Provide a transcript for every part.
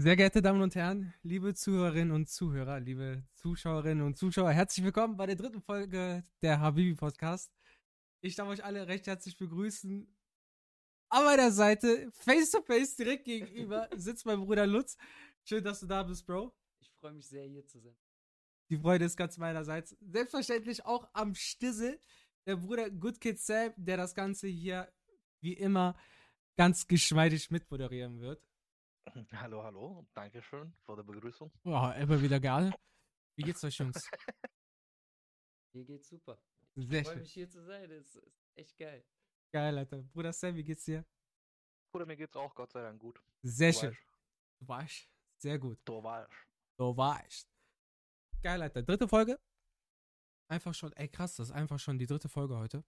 Sehr geehrte Damen und Herren, liebe Zuhörerinnen und Zuhörer, liebe Zuschauerinnen und Zuschauer, herzlich willkommen bei der dritten Folge der Habibi Podcast. Ich darf euch alle recht herzlich begrüßen. An meiner Seite, face to face, direkt gegenüber, sitzt mein Bruder Lutz. Schön, dass du da bist, Bro. Ich freue mich sehr, hier zu sein. Die Freude ist ganz meinerseits. Selbstverständlich auch am Stissel, der Bruder Good Kid Sam, der das Ganze hier, wie immer, ganz geschmeidig mitmoderieren wird. Hallo, hallo. Dankeschön für die Begrüßung. Ja, immer wieder geil. Wie geht's euch, Jungs? Mir geht's super. Sehr Ich freue schön. mich, hier zu sein. Das ist echt geil. Geil, Alter. Bruder Sam, wie geht's dir? Bruder, mir geht's auch Gott sei Dank gut. Sehr Du schön. weißt, Du warst. Sehr gut. Du weißt. Du warst. Geil, Alter. Dritte Folge. Einfach schon, ey krass, das ist einfach schon die dritte Folge heute.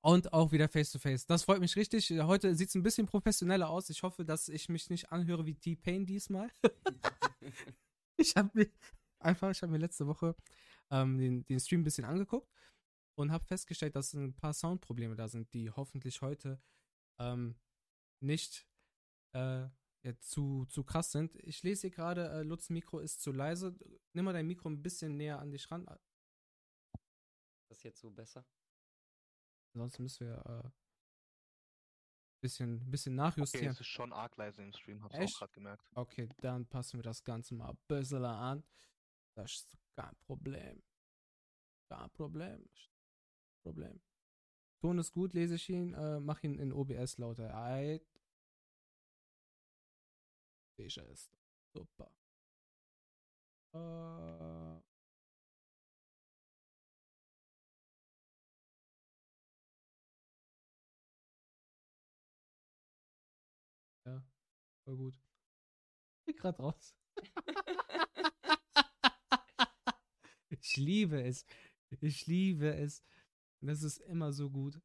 Und auch wieder face to face. Das freut mich richtig. Heute sieht es ein bisschen professioneller aus. Ich hoffe, dass ich mich nicht anhöre wie T-Pain diesmal. ich habe mir einfach, ich habe mir letzte Woche ähm, den, den Stream ein bisschen angeguckt und habe festgestellt, dass ein paar Soundprobleme da sind, die hoffentlich heute ähm, nicht äh, ja, zu, zu krass sind. Ich lese hier gerade, äh, Lutz Mikro ist zu leise. Nimm mal dein Mikro ein bisschen näher an dich ran. Das ist jetzt so besser. Ansonsten müssen wir äh, bisschen, bisschen Okay, nachjustieren. es ist schon arg leise im Stream, hab's Echt? auch gerade gemerkt. Okay, dann passen wir das Ganze mal ein bisschen an. Das ist kein Problem. Kein Problem. Problem. Ton ist gut, lese ich ihn, äh, mach ihn in OBS lauter. Eit. Sicher ist. Super. Äh. Voll gut. Ich bin grad raus. Ich liebe es. Ich liebe es. Das ist immer so gut.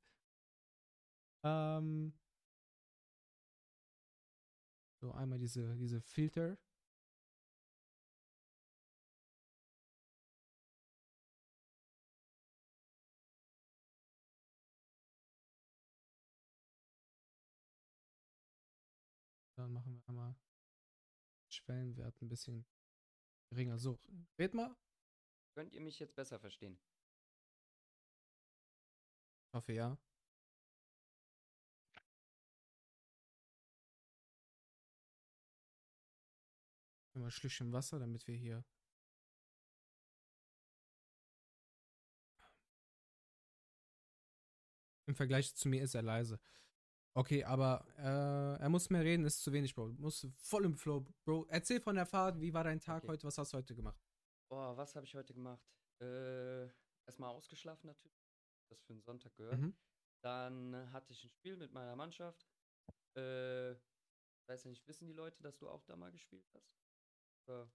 Ähm. So, einmal diese, diese Filter. Schwellenwert ein bisschen geringer. So, red mal. Könnt ihr mich jetzt besser verstehen? Ich hoffe ja. Immer ein Schlückchen Wasser, damit wir hier. Im Vergleich zu mir ist er leise. Okay, aber äh, er muss mehr reden, ist zu wenig, Bro. Muss voll im Flow, Bro. Erzähl von der Fahrt, wie war dein Tag Okay. heute, was hast du heute gemacht? Boah, was habe ich heute gemacht? Äh, erstmal ausgeschlafen natürlich. Das für den Sonntag gehört. Mhm. Dann hatte ich ein Spiel mit meiner Mannschaft. Äh, weiß ja nicht, wissen die Leute, dass du auch da mal gespielt hast? Oder?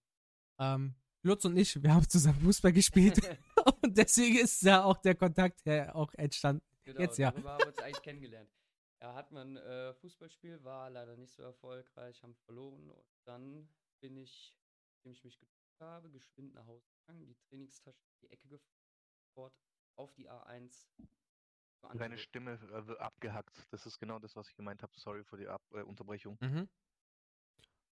Ähm, Lutz und ich, wir haben zusammen Fußball gespielt und deswegen ist da auch der Kontakt her auch entstanden. Genau, Jetzt ja. darüber haben wir uns eigentlich kennengelernt. Ja, hat man äh, Fußballspiel, war leider nicht so erfolgreich, haben verloren und dann bin ich, nachdem ich mich geduscht habe, geschwind nach Hause gegangen, die Trainingstasche in die Ecke gefahren, auf die A1. zur Deine Stimme äh, wird abgehackt. Das ist genau das, was ich gemeint habe. Sorry für die Ab äh, Unterbrechung. Mhm.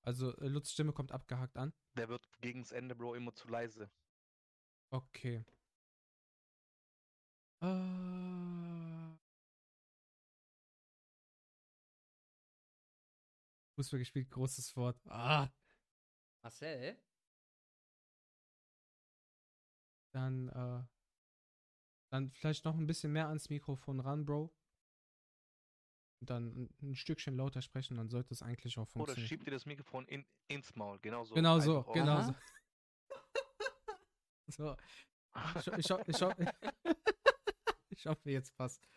Also äh, Lutz Stimme kommt abgehackt an. Der wird gegens Ende, Bro, immer zu leise. Okay. Äh. Fußball gespielt, großes Wort. Ah, Marcel? dann, äh, dann vielleicht noch ein bisschen mehr ans Mikrofon ran, Bro. Und dann ein, ein Stückchen lauter sprechen, dann sollte es eigentlich auch Oder funktionieren. schieb dir das Mikrofon in, ins Maul. Genau so. Genau so, genau so. so. Ich, ich, ich, ich hoffe, jetzt passt.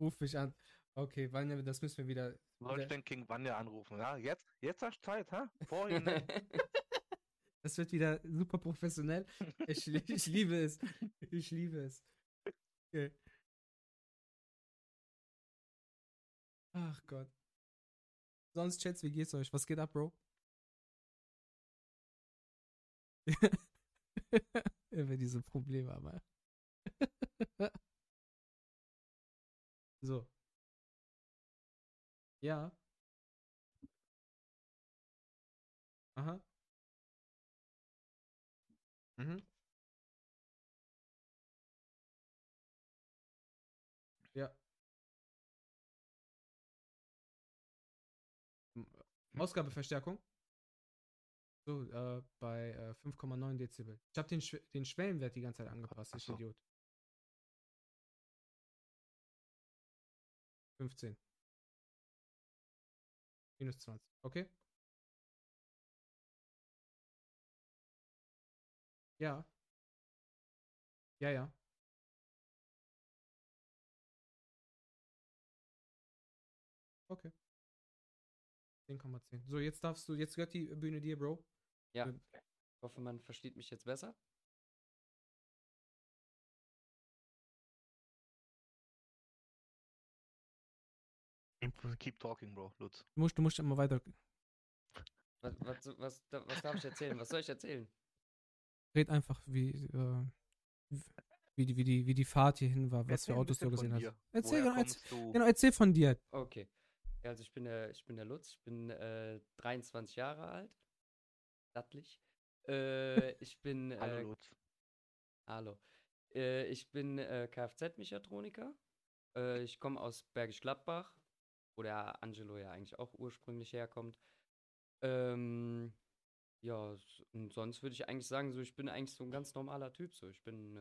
Ruf mich an. Okay, Vanja, das müssen wir wieder. Soll ich wieder den King Vanya anrufen? Ja, jetzt, jetzt hast du Zeit, hä? Vorhin, ne? das wird wieder super professionell. Ich, ich liebe es. Ich liebe es. Okay. Ach Gott. Sonst, Chats, wie geht's euch? Was geht ab, Bro? Immer diese Probleme, aber. so. Ja. Aha. Mhm. Ja. M- Ausgabeverstärkung? So, äh, bei äh, 5,9 Dezibel. Ich habe den, Schw den Schwellenwert die ganze Zeit angepasst, ich Ach so. Idiot. 15. Minus 20. Okay? Ja. Ja, ja. Okay. 10,10. So, jetzt darfst du, jetzt gehört die Bühne dir, Bro. Ja. Ähm, Ich hoffe, man versteht mich jetzt besser. Keep talking, Bro, Lutz. Du musst, du musst immer weiter. Was, was, was, was darf ich erzählen? Was soll ich erzählen? Red einfach, wie, äh, wie, die, wie, die, wie die Fahrt hierhin war, was Erzähl für Autos du gesehen hast. Erzähl, genau, erzähl, genau, erzähl von dir. Okay. Also ich bin der, ich bin der Lutz, ich bin äh, 23 Jahre alt. Stattlich. Äh, ich bin. Äh, Hallo, Lutz. Hallo. Äh, ich bin äh, Kfz-Mechatroniker. Äh, ich komme aus Bergisch Gladbach, wo der Angelo ja eigentlich auch ursprünglich herkommt. Ähm, ja, und sonst würde ich eigentlich sagen, so ich bin eigentlich so ein ganz normaler Typ. So, ich bin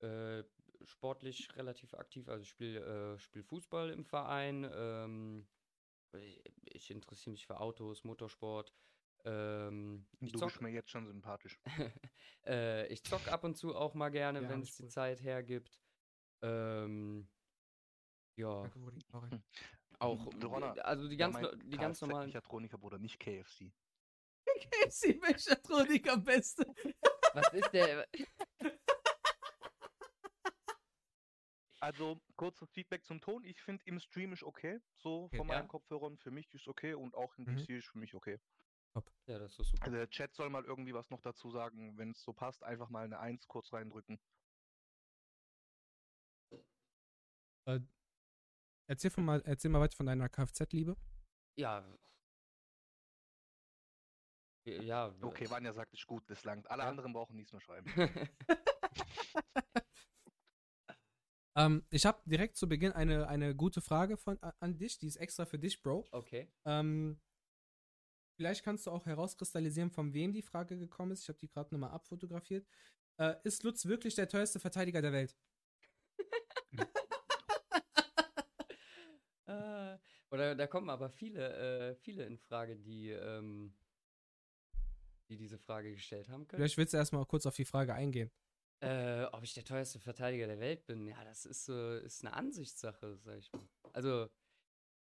äh, äh, sportlich relativ aktiv. Also ich spiele äh, spiel Fußball im Verein. Ähm, ich, ich interessiere mich für Autos, Motorsport. Ähm, ich Du zock- bist mir jetzt schon sympathisch. äh, ich zock ab und zu auch mal gerne, Ja, wenn es die. Zeit hergibt. Ähm, ja. Hm. auch, Donner, also die Ja, ganz, mein no- die ganz normalen. Mechatroniker, Bruder, nicht KFC. KFC Mechatronik am besten. Was ist der? Also, kurzes Feedback zum Ton. Ich finde im Stream ist okay. So Okay. von Ja. meinen Kopfhörern. Für mich ist okay und auch im Mhm. PC ist für mich okay. Ja, das ist super. Also, der Chat soll mal irgendwie was noch dazu sagen. Wenn es so passt, einfach mal eine 1 kurz reindrücken. Erzähl, von mal, erzähl mal weiter von deiner Kfz-Liebe. Ja. Ja. Okay, Vanya sagt, ist gut, das langt. Alle Ja. anderen brauchen nichts mehr schreiben. Ähm, ich habe direkt zu Beginn eine, eine gute Frage von, an dich, die ist extra für dich, Bro. okay. Ähm, vielleicht kannst du auch herauskristallisieren, von wem die Frage gekommen ist. Ich habe die gerade nochmal abfotografiert. Äh, ist Lutz wirklich der teuerste Verteidiger der Welt? Äh, oder da kommen aber viele, äh, viele in Frage, die, ähm, die diese Frage gestellt haben können. Vielleicht willst du erstmal kurz auf die Frage eingehen. Äh, ob ich der teuerste Verteidiger der Welt bin, ja, das ist so, ist eine Ansichtssache, sag ich mal. Also,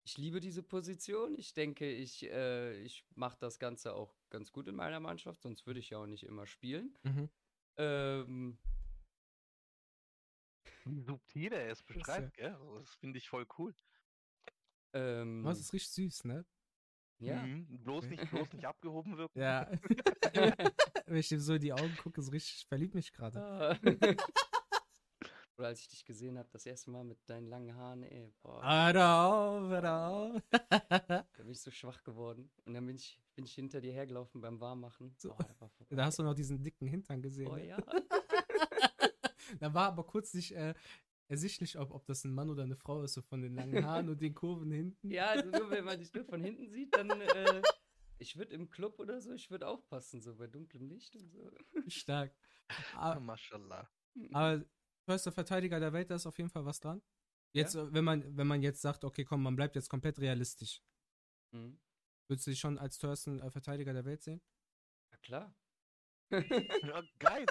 ich liebe diese Position. Ich denke, ich, äh, ich mache das Ganze auch ganz gut in meiner Mannschaft, sonst würde ich ja auch nicht immer spielen. Mhm. Ähm, Wie subtil er es ist beschreibt, gell? Also, Das finde ich voll cool. Ähm, Das ist richtig süß, ne? ja. Mhm. Bloß, nicht, bloß nicht abgehoben wirken. Ja. Wenn ich dem so in die Augen gucke, ist richtig, ich verlieb mich gerade. Ah. Oder als ich dich gesehen habe, das erste Mal mit deinen langen Haaren, ey, boah, Hör auf, hör auf. da bin ich so schwach geworden. Und dann bin ich, bin ich hinter dir hergelaufen beim Warmmachen. So. Boah, da hast du noch diesen dicken Hintern gesehen. Oh ne? ja. Da war aber kurz nicht äh, ersichtlich, ob, ob das ein Mann oder eine Frau ist, so von den langen Haaren und den Kurven hinten. Ja, also nur wenn man dich nur von hinten sieht, dann, äh, ich würde im Club oder so, ich würde aufpassen, so bei dunklem Licht und so. Stark. Ah, Aber, Mashallah. aber teuerster Verteidiger der Welt, da ist auf jeden Fall was dran. Jetzt, äh, wenn man, wenn man jetzt sagt, okay, komm, man bleibt jetzt komplett realistisch. Mhm. Würdest du dich schon als teuersten äh, Verteidiger der Welt sehen? Ja, klar. Ja, geil.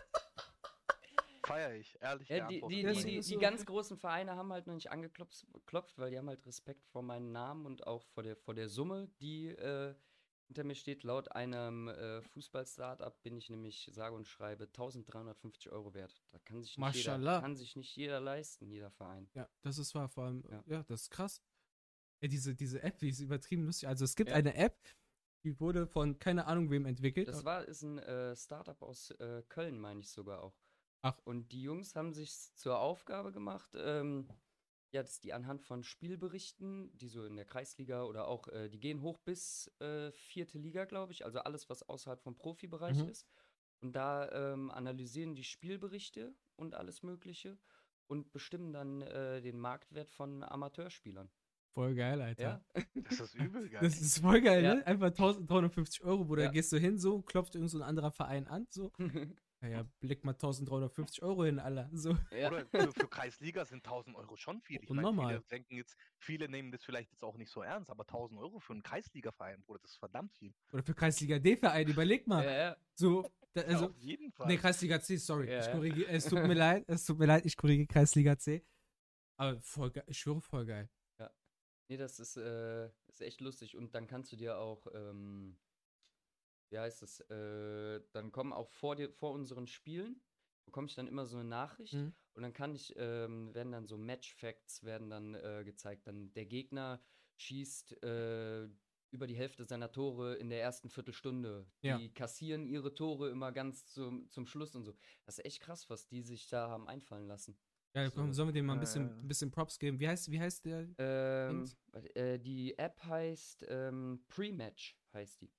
Feier ich, ehrlich. Ja, die, die, die, die, ganz großen Vereine haben halt noch nicht angeklopft, klopft, weil die haben halt Respekt vor meinem Namen und auch vor der, vor der Summe, die äh, hinter mir steht. Laut einem äh, Fußball-Startup bin ich nämlich, sage und schreibe, 1350 Euro wert. Da kann sich, nicht jeder, kann sich nicht jeder leisten, jeder Verein. Ja, das ist wahr, vor allem, ja, Ja. das ist krass. Ja, diese, diese App, die ist übertrieben lustig. Also es gibt Ja. eine App, die wurde von keine Ahnung wem entwickelt. Das war, ist ein äh, Startup aus äh, Köln, meine ich sogar auch. Ach. Und die Jungs haben sich zur Aufgabe gemacht, ähm, Ja, dass die anhand von Spielberichten, die so in der Kreisliga oder auch, äh, die gehen hoch bis äh, vierte Liga, glaube ich, also alles, was außerhalb vom Profibereich Mhm. ist. Und da ähm, analysieren die Spielberichte und alles Mögliche und bestimmen dann äh, den Marktwert von Amateurspielern. Voll geil, Alter. Ja. Das ist übel geil. Das ist voll geil, Ja. ne? Einfach 1350 Euro, Bruder. Ja. Gehst du hin, so, klopft irgend so ein anderer Verein an, so. Naja, blick mal 1350 Euro hin, Alter. So. ja. Oder für, für Kreisliga sind 1000 Euro schon viel. Ich meine, Unnormal. viele denken jetzt, viele nehmen das vielleicht jetzt auch nicht so ernst, aber 1000 Euro für einen Kreisliga-Verein, Bruder, das ist verdammt viel. Oder für Kreisliga D-Verein, überleg mal. Ja, ja. So, da, Ja, also, auf jeden Fall. nee, Kreisliga C, sorry. Ja, ich ja. korrigiere, es tut mir leid, es tut mir leid, ich korrigiere Kreisliga C. Aber voll geil, ich schwöre, voll geil. Nee, das ist, äh, ist echt lustig. Und dann kannst du dir auch, ähm, wie heißt es, äh, dann kommen auch vor dir, vor unseren Spielen, bekomme ich dann immer so eine Nachricht Mhm. und dann kann ich, ähm, werden dann so Match-Facts werden dann äh, gezeigt. Dann der Gegner schießt äh, über die Hälfte seiner Tore in der ersten Viertelstunde. Ja. Die kassieren ihre Tore immer ganz zum, zum Schluss und so. Das ist echt krass, was die sich da haben einfallen lassen. Ja, komm, So. sollen wir dem mal ein Ja, bisschen, ein bisschen Props geben? Wie heißt, wie heißt der? Ähm, äh, die App heißt ähm, Pre-Match, heißt die.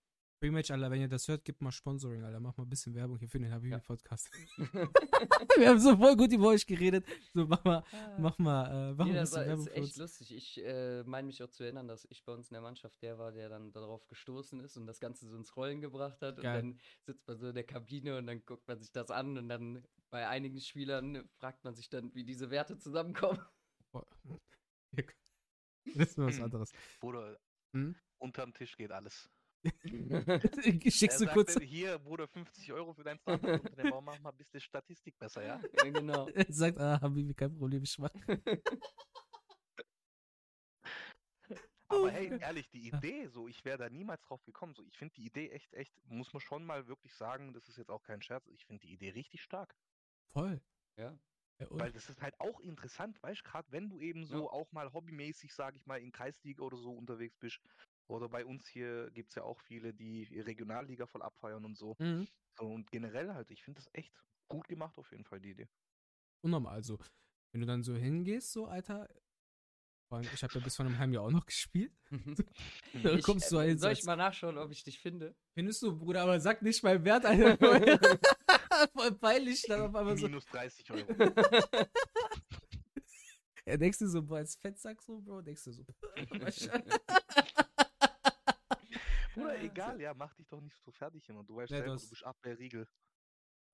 Rematch, Alter, wenn ihr das hört, gebt mal Sponsoring, Alter. Mach mal ein bisschen Werbung hier für den Habibi-Podcast. Ja. wir haben so voll gut über euch geredet. So, mach mal, mach mal, äh, mach nee, mal ein das bisschen war, Werbung ist echt lustig. Ich äh, meine mich auch zu erinnern, dass ich bei uns in der Mannschaft der war, der dann darauf gestoßen ist und das Ganze so ins Rollen gebracht hat. Geil. Und dann sitzt man so in der Kabine und dann guckt man sich das an und dann bei einigen Spielern fragt man sich dann, wie diese Werte zusammenkommen. Boah. Das ist nur was anderes. Bruder, Hm? unterm Tisch geht alles. Schickst du kurz, sagte, hier, Bruder, 50 Euro für dein Startup-Unternehmen, mach mal ein bisschen Statistik besser, ja? Ja, genau. er sagt, ah, Habibi, kein Problem, ich mach. Aber hey, ehrlich, die Idee, so, ich wäre da niemals drauf gekommen. So, ich finde die Idee echt, echt, muss man schon mal wirklich sagen, das ist jetzt auch kein Scherz, ich finde die Idee richtig stark. Voll. Ja. Weil das ist halt auch interessant, weißt du, gerade wenn du eben so Ja. auch mal hobbymäßig, sage ich mal, in Kreisliga oder so unterwegs bist. Oder bei uns hier gibt es ja auch viele, die Regionalliga voll abfeiern und so. Mhm. so und generell halt, ich finde das echt gut gemacht auf jeden Fall, die Idee. Unnormal. Also, wenn du dann so hingehst, so, Alter. Ich habe ja bis vor einem halben Jahr auch noch gespielt. Da Ich, kommst du äh, ein. soll ich mal nachschauen, ob ich dich finde? Findest du, Bruder, aber sag nicht mein Wert, Alter. Voll peinlich, dann auf einmal so. Minus 30 Euro. Ja, denkst du so, boah, als Fettsack so, Bro, denkst du so. Bruder, egal, ja, mach dich doch nicht so fertig immer. Du weißt Ja, du selber, hast- du bist Abwehrriegel.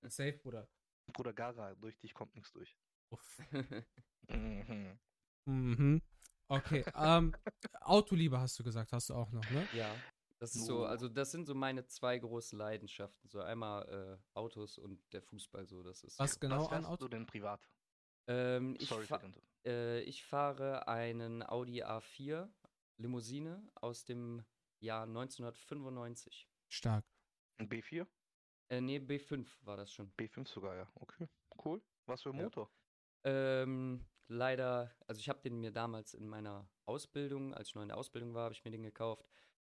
Safe, Bruder. Bruder Gara, durch dich kommt nichts durch. Uff. Mhm. Mhm. Okay, ähm, Autoliebe hast du gesagt, hast du auch noch, ne? ja. Das ist so, Oh. also das sind so meine zwei großen Leidenschaften. So einmal äh, Autos und der Fußball so. Das ist. Was genau Was an fährst Auto? du denn privat? Ähm, ich, Sorry fa äh, ich fahre einen Audi A4 Limousine aus dem Jahr 1995. Stark. Ein B4? Äh, nee, B5 war das schon. B5 sogar, ja. Okay, cool. Was für ein Ja. Motor? Ähm, leider, also ich habe den mir damals in meiner Ausbildung, als ich noch in der Ausbildung war, habe ich mir den gekauft.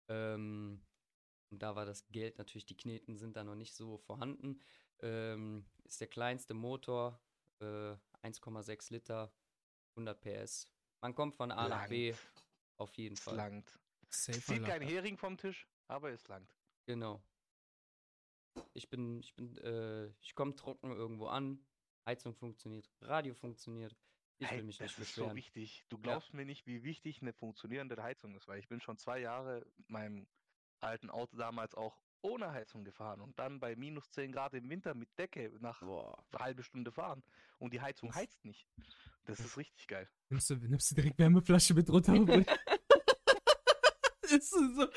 Ähm, und da war das Geld natürlich, die Kneten sind da noch nicht so vorhanden. Ähm, ist der kleinste Motor, äh, 1,6 Liter, 100 PS. Man kommt von A nach B, Langt. auf jeden Es Fall. langt. Safe, Zieht kein Hering vom Tisch, aber es langt. Genau. Ich bin, ich bin, äh, ich komme trocken irgendwo an. Heizung funktioniert, Radio funktioniert. Ich hey, will mich das nicht ist so beschweren. wichtig. Du glaubst mir nicht, wie wichtig eine funktionierende Heizung ist, weil ich bin schon zwei Jahre mit meinem alten Auto damals auch ohne Heizung gefahren und dann bei minus 10 Grad im Winter mit Decke nach Boah. eine halbe Stunde fahren und die Heizung heizt nicht. Das ist richtig geil. Nimmst du, nimmst du direkt Wärmeflasche mit runter? Ist so.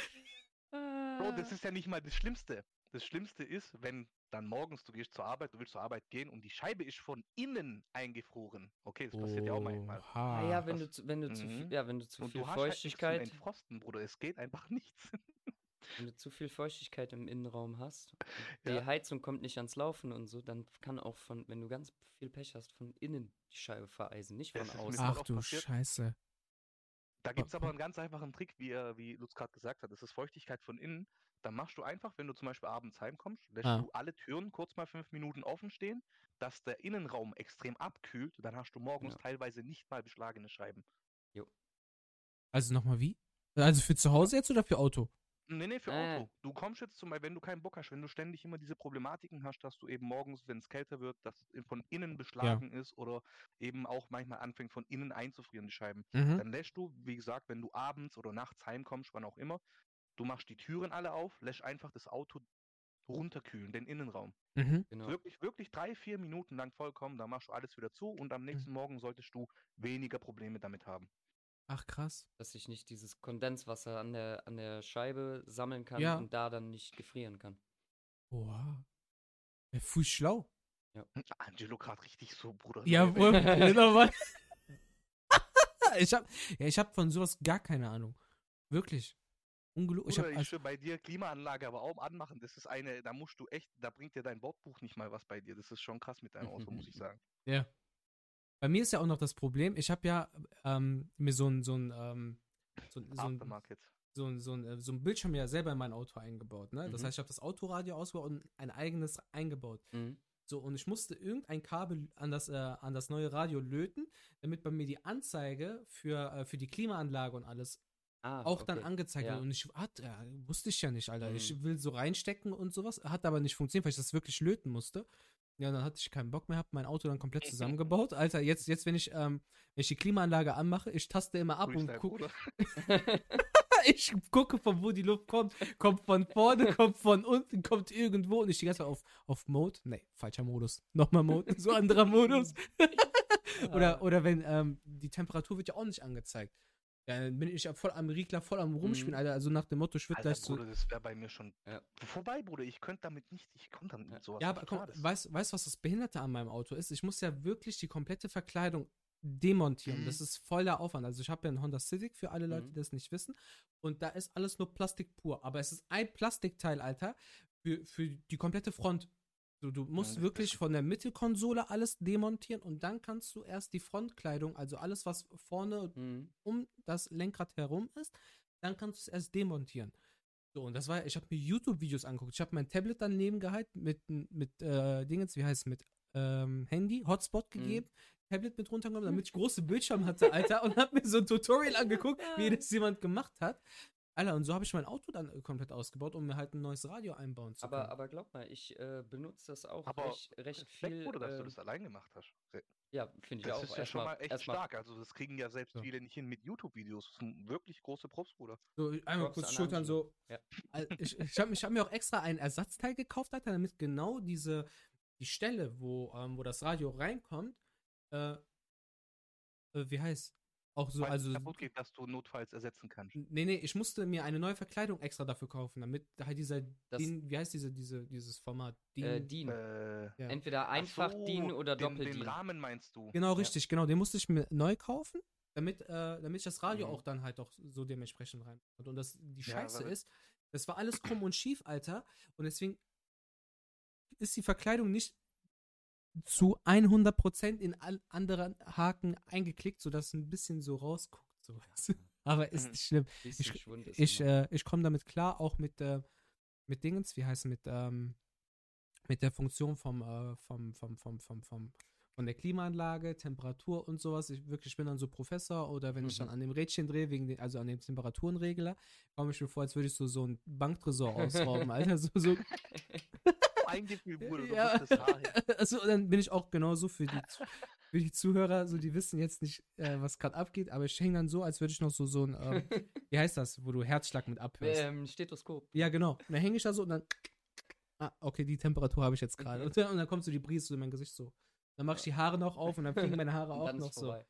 Bro, das ist ja nicht mal das Schlimmste. Das Schlimmste ist, wenn dann morgens du gehst zur Arbeit, du willst zur Arbeit gehen und die Scheibe ist von innen eingefroren. Okay, das passiert ja auch manchmal. Ah, ja, wenn du, zu, wenn du zu viel, Mhm. ja, wenn du zu Und viel du hast halt Feuchtigkeit, Entfrosten, Bruder. Es geht einfach nichts. wenn du zu viel Feuchtigkeit im Innenraum hast, die Ja. Heizung kommt nicht ans Laufen und so, dann kann auch von, wenn du ganz viel Pech hast, von innen die Scheibe vereisen, nicht von Das außen. Ach du passiert. Scheiße. Da gibt es aber einen ganz einfachen Trick, wie, er, wie Lutz gerade gesagt hat. Das ist Feuchtigkeit von innen. Dann machst du einfach, wenn du zum Beispiel abends heimkommst, lässt Ah. du alle Türen kurz mal fünf Minuten offen stehen, dass der Innenraum extrem abkühlt. Dann hast du morgens Ja. teilweise nicht mal beschlagene Scheiben. Also nochmal wie? Also für zu Hause jetzt oder für Auto? Nee, nee, für Äh. Auto. Du kommst jetzt zum Beispiel, wenn du keinen Bock hast, wenn du ständig immer diese Problematiken hast, dass du eben morgens, wenn es kälter wird, dass es von innen beschlagen ist oder eben auch manchmal anfängt von innen einzufrieren, die Scheiben. Mhm. Dann lässt du, wie gesagt, wenn du abends oder nachts heimkommst, wann auch immer, du machst die Türen alle auf, lässt einfach das Auto runterkühlen, den Innenraum. Mhm. Genau. Wirklich, wirklich drei, vier Minuten lang vollkommen, dann machst du alles wieder zu und am nächsten Morgen solltest du weniger Probleme damit haben. Ach krass. Dass sich nicht dieses Kondenswasser an der, an der Scheibe sammeln kann Ja. und da dann nicht gefrieren kann. Boah. Ja, voll schlau. Angelo gerade richtig so, Bruder. Ja. Bruder, Mann. ich hab, ja, ich hab von sowas gar keine Ahnung. Wirklich. Ungelogen. Ich hab, Bruder, ich also, schwör, bei dir Klimaanlage aber auch anmachen, das ist eine, da musst du echt, da bringt dir dein Wortbuch nicht mal was bei dir. Das ist schon krass mit deinem Auto, muss ich sagen. ja. Bei mir ist ja auch noch das Problem, ich habe ja ähm, mir so ein, so ein, ähm, so, ein- so ein Aftermarket. so ein, so ein, äh, so ein Bildschirm ja selber in mein Auto eingebaut. Ne? Das Mhm. heißt, ich habe das Autoradio ausgebaut und ein eigenes eingebaut. Mhm. So, und ich musste irgendein Kabel an das, äh, an das neue Radio löten, damit bei mir die Anzeige für, äh, für die Klimaanlage und alles Ah, auch dann okay. angezeigt Ja. wird. Und ich hat, ja, wusste ich ja nicht, Alter. Mhm. Ich will so reinstecken und sowas. Hat aber nicht funktioniert, weil ich das wirklich löten musste. Ja, dann hatte ich keinen Bock mehr, hab mein Auto dann komplett zusammengebaut. Alter, jetzt, jetzt wenn ich, ähm, wenn ich die Klimaanlage anmache, ich taste immer ab Grüß und dein guck, Bruder. ich gucke, von wo die Luft kommt. Kommt von vorne, kommt von unten, kommt irgendwo. Und ich die ganze Zeit auf, auf Mode. Nee, falscher Modus. Nochmal Mode. So anderer Modus. oder, oder wenn, ähm, die Temperatur wird ja auch nicht angezeigt. Dann bin ich ja voll am Riegler, voll am Rumspielen, Mhm. Alter. Also nach dem Motto, ich würde gleich so. Bruder, das wäre bei mir schon Ja. vorbei, Bruder. Ich könnte damit nicht, ich konnte damit Ja. mit sowas Ja, aber komm, weißt du, was das Behinderte an meinem Auto ist? Ich muss ja wirklich die komplette Verkleidung demontieren. Mhm. Das ist voller Aufwand. Also ich habe ja einen Honda Civic für alle Leute, Mhm. die das nicht wissen. Und da ist alles nur Plastik pur. Aber es ist ein Plastikteil, Alter, für, für die komplette Front. So, du musst das wirklich von der Mittelkonsole alles demontieren und dann kannst du erst die Frontkleidung, also alles, was vorne Mhm. um das Lenkrad herum ist, dann kannst du es erst demontieren. So, und das war, ich habe mir YouTube-Videos angeguckt. Ich habe mein Tablet daneben gehalten mit, mit äh, Dingens, wie heißt es, mit ähm, Handy, Hotspot Mhm. gegeben, Tablet mit runtergenommen, damit ich große Bildschirme hatte, Alter, und habe mir so ein Tutorial angeguckt, wie das jemand gemacht hat. Alter, und so habe ich mein Auto dann äh, komplett ausgebaut, um mir halt ein neues Radio einbauen zu können. Aber, aber glaub mal, ich äh, benutze das auch Aber recht, recht viel. Bruder, dass du äh, das allein gemacht hast. Ja, finde ich Das auch. ist ja schon mal echt erstmal- stark. Also das kriegen ja selbst So. viele nicht hin mit YouTube-Videos. Das sind wirklich große Props, Bruder. So, einmal Props kurz Schultern so. Ja. Ich, ich habe hab mir auch extra ein Ersatzteil gekauft, Alter, damit genau diese, die Stelle, wo, ähm, wo das Radio reinkommt, äh, äh, wie heißt, auch so, Falls also, es kaputt geht, dass du notfalls ersetzen kannst. nee, nee, ich musste mir eine neue Verkleidung extra dafür kaufen, damit halt dieser, Das- DIN, wie heißt diese, diese, dieses Format? Äh, DIN- DIN. Äh, ja. Entweder ach einfach so, DIN oder den, Doppel Den DIN. Rahmen meinst du? Genau, Ja. richtig, genau. Den musste ich mir neu kaufen, damit, äh, damit ich das Radio Mhm. auch dann halt auch so dementsprechend rein. Und das, die Ja, Scheiße aber- ist, das war alles krumm und schief, Alter. Und deswegen ist die Verkleidung nicht zu 100% in anderen Haken eingeklickt, sodass es ein bisschen so rausguckt. So. Aber ist Mhm. nicht schlimm. Ich, ich, äh, ich komme damit klar, auch mit, äh, mit Dingens, wie heißt es, mit, ähm, mit der Funktion vom, äh, vom, vom, vom, vom, vom, von der Klimaanlage, Temperatur und sowas. Ich wirklich bin dann so Professor oder wenn ich dann Mhm. an dem Rädchen drehe, wegen den, also an dem Temperaturenregler, komme ich mir vor, als würde ich so, so ein Banktresor ausrauben, Alter. So, so, Ein Gefühl, Bruder, du Ja. bist das Haar. also dann bin ich auch genauso für die, für die Zuhörer, so die wissen jetzt nicht, äh, was gerade abgeht, aber ich hänge dann so, als würde ich noch so, so ein, ähm, wie heißt das, wo du Herzschlag mit abhörst. ähm, Stethoskop. Ja, genau. Und dann hänge ich da so und dann. Ah, okay, die Temperatur habe ich jetzt gerade. Und, dann- und dann kommt so die Brise so in mein Gesicht so. Dann mache ich die Haare noch auf und dann fliegen meine Haare auch noch so. vorbei.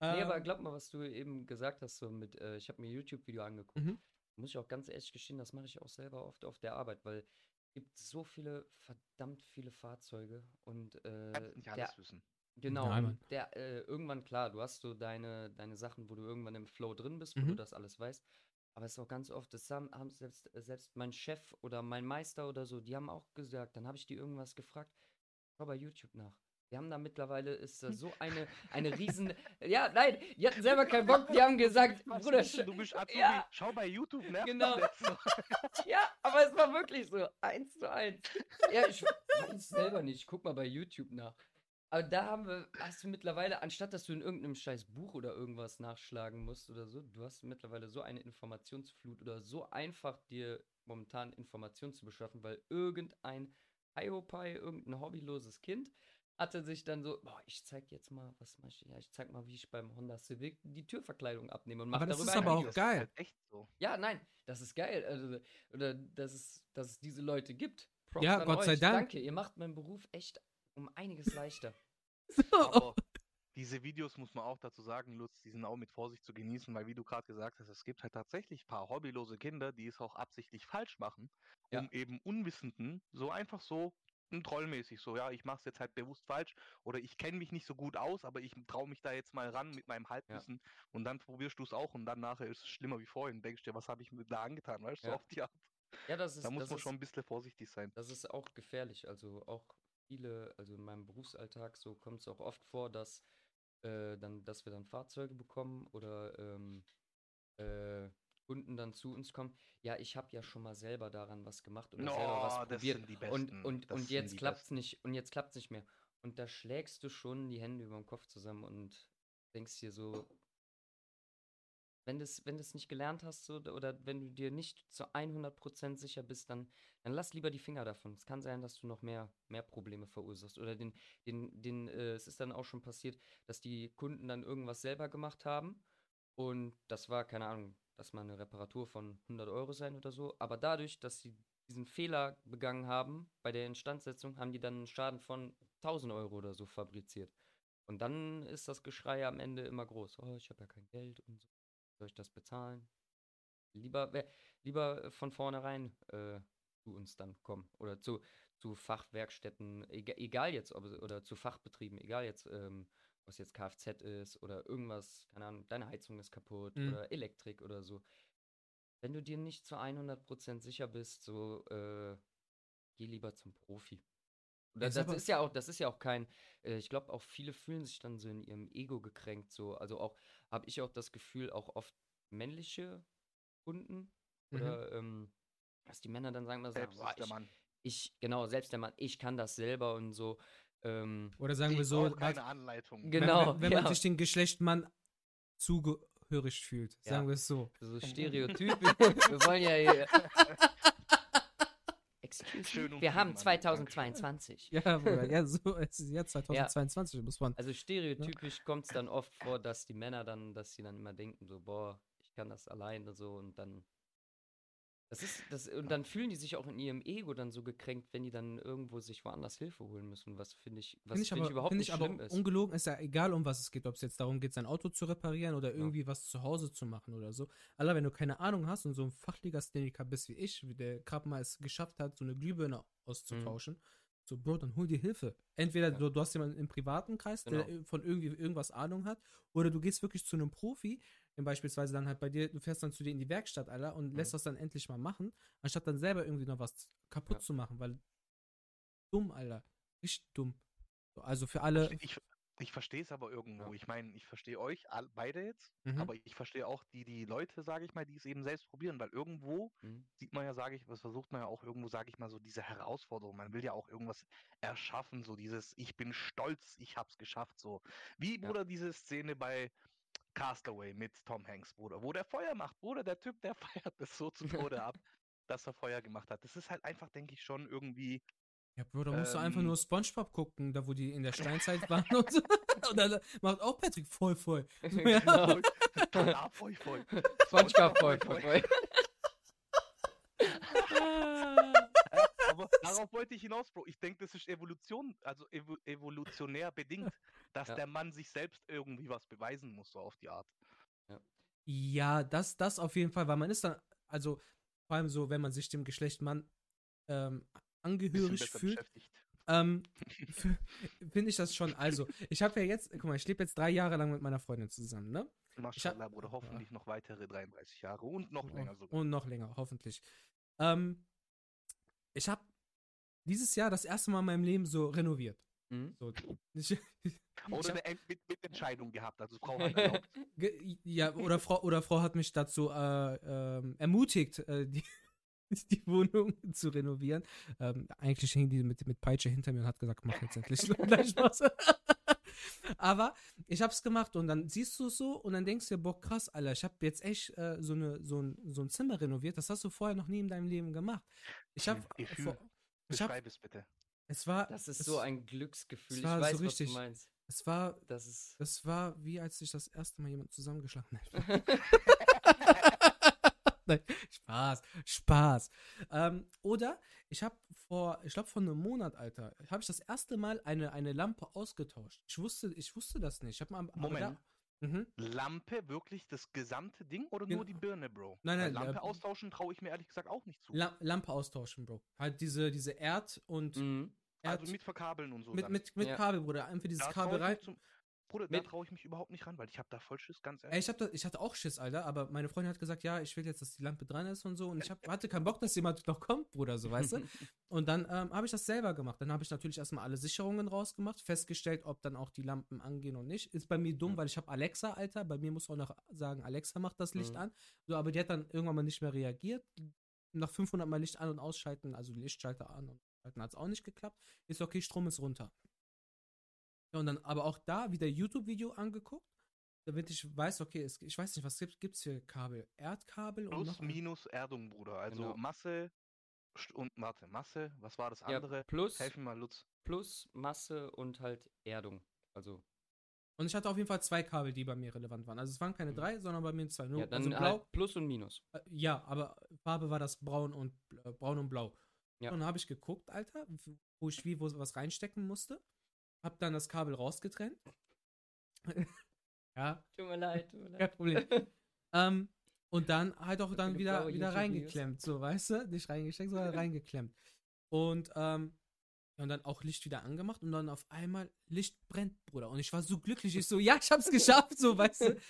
Nee, aber glaub mal, was du eben gesagt hast, so mit, äh, ich habe mir YouTube-Video angeguckt. Mhm. Muss ich auch ganz ehrlich gestehen, das mache ich auch selber oft auf der Arbeit, weil gibt so viele, verdammt viele Fahrzeuge und äh, kannst nicht der, alles wissen. genau, Nein, der, äh, irgendwann, klar, du hast so deine, deine Sachen, wo du irgendwann im Flow drin bist, wo du Mhm. das alles weißt. Aber es ist auch ganz oft, das haben, haben selbst, selbst mein Chef oder mein Meister oder so, die haben auch gesagt, dann habe ich die irgendwas gefragt, schau bei YouTube nach. Die haben da mittlerweile, ist da so eine, eine riesen. ja, nein, die hatten selber keinen Bock, die haben gesagt, Bruder, du? bist Azubi, Ja. schau bei YouTube, ne? Genau. Ja, aber es war wirklich so, eins zu eins. Ja, ich weiß selber nicht, guck mal bei YouTube nach. Aber da haben wir, hast du mittlerweile, anstatt dass du in irgendeinem scheiß Buch oder irgendwas nachschlagen musst oder so, du hast mittlerweile so eine Informationsflut oder so einfach dir momentan Informationen zu beschaffen, weil irgendein Hiopai, irgendein hobbyloses Kind hatte sich dann so, boah, ich zeig jetzt mal, was mach ich, ja, ich zeig mal, wie ich beim Honda Civic die Türverkleidung abnehme und mach Aber das darüber ist aber auch Video. Geil. Ist halt echt so. Ja, nein, das ist geil. Also, oder dass es, dass es diese Leute gibt. Props Ja, Gott sei euch. Dank. Danke, ihr macht meinen Beruf echt um einiges leichter. Aber diese Videos muss man auch dazu sagen, Lutz, die sind auch mit Vorsicht zu genießen, weil wie du gerade gesagt hast, es gibt halt tatsächlich ein paar hobbylose Kinder, die es auch absichtlich falsch machen, Ja. um eben Unwissenden so einfach so trollmäßig so, ja, ich mache es jetzt halt bewusst falsch oder ich kenne mich nicht so gut aus, aber ich traue mich da jetzt mal ran mit meinem Halbwissen und dann probierst du es auch und dann nachher ist es schlimmer wie vorhin. Denkst dir, was habe ich mir da angetan, weißt du, Ja. so auf die Art. Ja, das ist, Da muss man ist, schon ein bisschen vorsichtig sein. das ist auch gefährlich. Also auch viele, also in meinem Berufsalltag, so kommt es auch oft vor, dass, äh, dann, dass wir dann Fahrzeuge bekommen oder ähm, äh, Kunden dann zu uns kommen. Ja, ich habe ja schon mal selber daran was gemacht oder selber was das probiert. und und, Das und jetzt klappt's Besten. nicht und jetzt klappt's nicht mehr. Und da schlägst du schon die Hände über den Kopf zusammen und denkst dir so, wenn du es wenn du's nicht gelernt hast so, oder wenn du dir nicht zu 100% sicher bist, dann, dann lass lieber die Finger davon. Es kann sein, dass du noch mehr, mehr Probleme verursachst. Oder den, den, den, äh, es ist dann auch schon passiert, dass die Kunden dann irgendwas selber gemacht haben und das war, keine Ahnung, dass mal eine Reparatur von 100 Euro sein oder so. Aber dadurch, dass sie diesen Fehler begangen haben bei der Instandsetzung, haben die dann einen Schaden von 1000 Euro oder so fabriziert. Und dann ist das Geschrei am Ende immer groß. Oh, ich habe ja kein Geld und so. Soll ich das bezahlen? Lieber, lieber von vornherein äh, zu uns dann kommen. Oder zu, zu Fachwerkstätten, egal, egal jetzt, ob, oder zu Fachbetrieben, egal jetzt, ähm, was jetzt Kfz ist oder irgendwas, keine Ahnung, deine Heizung ist kaputt Mhm. oder Elektrik oder so. Wenn du dir nicht zu 100% sicher bist, so äh, geh lieber zum Profi. Das aber- ist ja auch, das ist ja auch kein, äh, ich glaube auch viele fühlen sich dann so in ihrem Ego gekränkt, so, also auch, habe ich auch das Gefühl, auch oft männliche Kunden Mhm. oder ähm, dass die Männer dann sagen, immer sagen, Selbst boah, ich, Mann. ich, genau, selbst der Mann, ich kann das selber und so. Ähm, Oder sagen wir so, brauch was- keine Anleitung. wenn, Genau, wenn, wenn ja. man sich dem Geschlecht Mann zugehörig fühlt, Ja. sagen wir es so. so Stereotyp. wir wollen ja hier. Excuse Wir haben Mann. 2022. Ja, Bruder, ja, so, es ist jetzt 2022, muss man. Also stereotypisch kommt es dann oft vor, dass die Männer dann, dass sie dann immer denken, so, boah, ich kann das alleine so und dann. Das ist, das, und dann fühlen die sich auch in ihrem Ego dann so gekränkt, wenn die dann irgendwo sich woanders Hilfe holen müssen, was finde ich, was Finde ich, finde aber, ich überhaupt find nicht ich aber schlimm ist. ungelogen, ist ja egal, um was es geht, ob es jetzt darum geht, sein Auto zu reparieren oder irgendwie was zu Hause zu machen oder so. Alter, wenn du keine Ahnung hast und so ein Fachligastheniker bist wie ich, wie der gerade mal es geschafft hat, so eine Glühbirne auszutauschen, so, Bro, dann hol dir Hilfe. Entweder Ja. du, du hast jemanden im privaten Kreis, der Genau. von irgendwie irgendwas Ahnung hat, oder du gehst wirklich zu einem Profi, beispielsweise dann halt bei dir, du fährst dann zu dir in die Werkstatt, Alter, und lässt Mhm. das dann endlich mal machen, anstatt dann selber irgendwie noch was kaputt Ja. zu machen, weil dumm, Alter. Richtig dumm. So, Also für alle. Ich, ich verstehe es aber irgendwo. Ja. Ich meine, ich verstehe euch all, beide jetzt, Mhm. aber ich verstehe auch die, die Leute, sage ich mal, die es eben selbst probieren, weil irgendwo Mhm. sieht man ja, sage ich, was versucht man ja auch irgendwo, sage ich mal, so diese Herausforderung. Man will ja auch irgendwas erschaffen, so dieses, ich bin stolz, ich hab's geschafft, so. Wie, Ja. Bruder, diese Szene bei Castaway mit Tom Hanks, Bruder, wo der Feuer macht, Bruder, der Typ, der feiert das so zu Tode ab, dass er Feuer gemacht hat. Das ist halt einfach, denke ich, schon irgendwie Ja, Bro, da musst du einfach Ähm. nur Spongebob gucken, da wo die in der Steinzeit waren und so. Und dann macht auch Patrick voll voll. So, ja. Genau. Klar, voll, voll. SpongeBob voll, voll, voll. Aber darauf wollte ich hinaus, Bro. Ich denke, das ist Evolution, also evo evolutionär bedingt, dass Ja. der Mann sich selbst irgendwie was beweisen muss, so auf die Art. Ja, das, das auf jeden Fall, weil man ist dann, also vor allem so, wenn man sich dem Geschlecht Mann ähm, angehörig fühlt, beschäftigt. ähm, finde ich das schon. Also, ich habe ja jetzt, guck mal, ich lebe jetzt drei Jahre lang mit meiner Freundin zusammen, ne? Maschallah, Bruder, hoffentlich noch weitere 33 Jahre und noch länger sogar. Und noch länger, hoffentlich. Ähm, ich habe dieses Jahr das erste Mal in meinem Leben so renoviert. Mhm. So, ich, Oder eine Ent- mit, Mitentscheidung gehabt. Also Frau hat erlaubt. ja, oder Frau, oder Frau hat mich dazu äh, ähm, ermutigt, äh, die, die Wohnung zu renovieren. Ähm, eigentlich hing die mit, mit Peitsche hinter mir und hat gesagt, mach jetzt endlich. Nein, Spaß. Aber ich hab's gemacht und dann siehst du es so und dann denkst du dir, boah, krass, Alter, ich hab jetzt echt äh, so, eine, so, ein, so ein Zimmer renoviert. Das hast du vorher noch nie in deinem Leben gemacht. Ich hab, Gefühl. vor, ich hab Beschreib es bitte. Es war, Das ist es, so ein Glücksgefühl. es Ich war weiß, so was richtig- du meinst. es war, Das ist. es war wie als ich das erste Mal jemand zusammengeschlagen habe. Nein, Spaß, Spaß. Ähm, oder ich habe vor, ich glaube vor einem Monat, Alter, habe ich das erste Mal eine, eine Lampe ausgetauscht. Ich wusste, ich wusste das nicht. Ich habe mal Moment. Da, mhm. Lampe, wirklich das gesamte Ding oder nur die Birne, Bro? Nein, Weil nein, Lampe äh, austauschen traue ich mir ehrlich gesagt auch nicht zu. La Lampe austauschen, Bro. Halt diese, diese Erd und Mhm. Also mit Verkabeln und so. mit, dann. mit, mit Ja. Kabel, Bruder. Einfach dieses Da Kabel rein. zum, Bruder, da Mit- traue ich mich überhaupt nicht ran, weil ich habe da voll Schiss, ganz Ey, ehrlich. ich, hab da, ich hatte auch Schiss, Alter, aber meine Freundin hat gesagt, ja, ich will jetzt, dass die Lampe dran ist und so. Und ich hab, hatte keinen Bock, dass jemand noch kommt, Bruder, so, weißt du? Und dann ähm, habe ich das selber gemacht. Dann habe ich natürlich erstmal alle Sicherungen rausgemacht, festgestellt, ob dann auch die Lampen angehen und nicht. Ist bei mir dumm, Mhm. weil ich habe Alexa, Alter. Bei mir muss auch noch sagen, Alexa macht das Licht Mhm. an. So, aber die hat dann irgendwann mal nicht mehr reagiert. Nach 500 Mal Licht an und ausschalten, also Lichtschalter an und schalten hat es auch nicht geklappt. Ist okay, Strom ist runter. Ja, und dann aber auch da wieder YouTube-Video angeguckt, damit ich weiß, okay, es, ich weiß nicht, was gibt es hier Kabel? Erdkabel und Plus, noch ein- minus Erdung, Bruder. Also Genau. Masse und, warte, Masse, was war das Ja, andere? plus, Helf mir mal, Lutz. plus Masse und halt Erdung. Also, Und ich hatte auf jeden Fall zwei Kabel, die bei mir relevant waren. Also es waren keine Mhm. drei, sondern bei mir zwei. Nur, ja, dann also blau, halt Plus und Minus. äh, ja, aber Farbe war das braun und äh, braun und blau. Ja. Und dann habe ich geguckt, Alter, wo ich wie wo was reinstecken musste. Hab dann das Kabel rausgetrennt. ja, Tut mir leid, tut mir kein Problem. ähm, und dann halt auch dann wieder, wieder reingeklemmt, so, weißt du? Nicht reingesteckt, sondern reingeklemmt. Und, ähm, und dann auch Licht wieder angemacht und dann auf einmal Licht brennt, Bruder. Und ich war so glücklich. Ich so, ja, ich hab's geschafft, so, weißt du?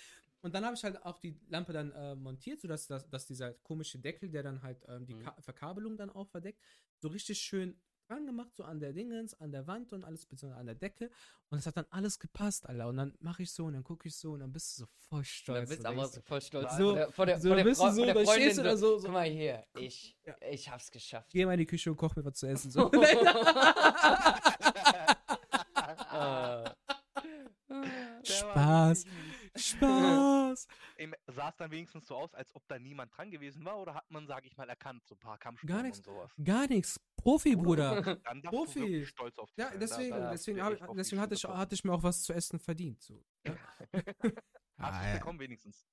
Und dann habe ich halt auch die Lampe dann äh, montiert, sodass dass, dass dieser komische Deckel, der dann halt ähm, die Mhm. Ka Verkabelung dann auch verdeckt, so richtig schön dran gemacht, so an der Dingens, an der Wand und alles, beziehungsweise an der Decke. Und es hat dann alles gepasst, Alter. Und dann mache ich so und dann gucke ich so und dann bist du so voll stolz. dann bist du aber so voll stolz. So- vor der, vor der, bist du so, da stehst du da so- so- Guck mal hier, ich, Ja. ich hab's geschafft. Geh mal in die Küche und koch mir was zu essen. So. Ah. Spaß. Spaß. Im, sah es dann wenigstens so aus, als ob da niemand dran gewesen war oder hat man, sage ich mal, erkannt, so ein paar Kampfspuren Gar nichts. und sowas? Gar nichts. Profi, Bruder. Dann Profi. du stolz auf dich Ja, sein. deswegen, da, da deswegen, hab, deswegen hatte, ich, hatte ich mir auch was zu essen verdient. So. Ja. klopfen. Hast Ah, du ja. bekommen wenigstens.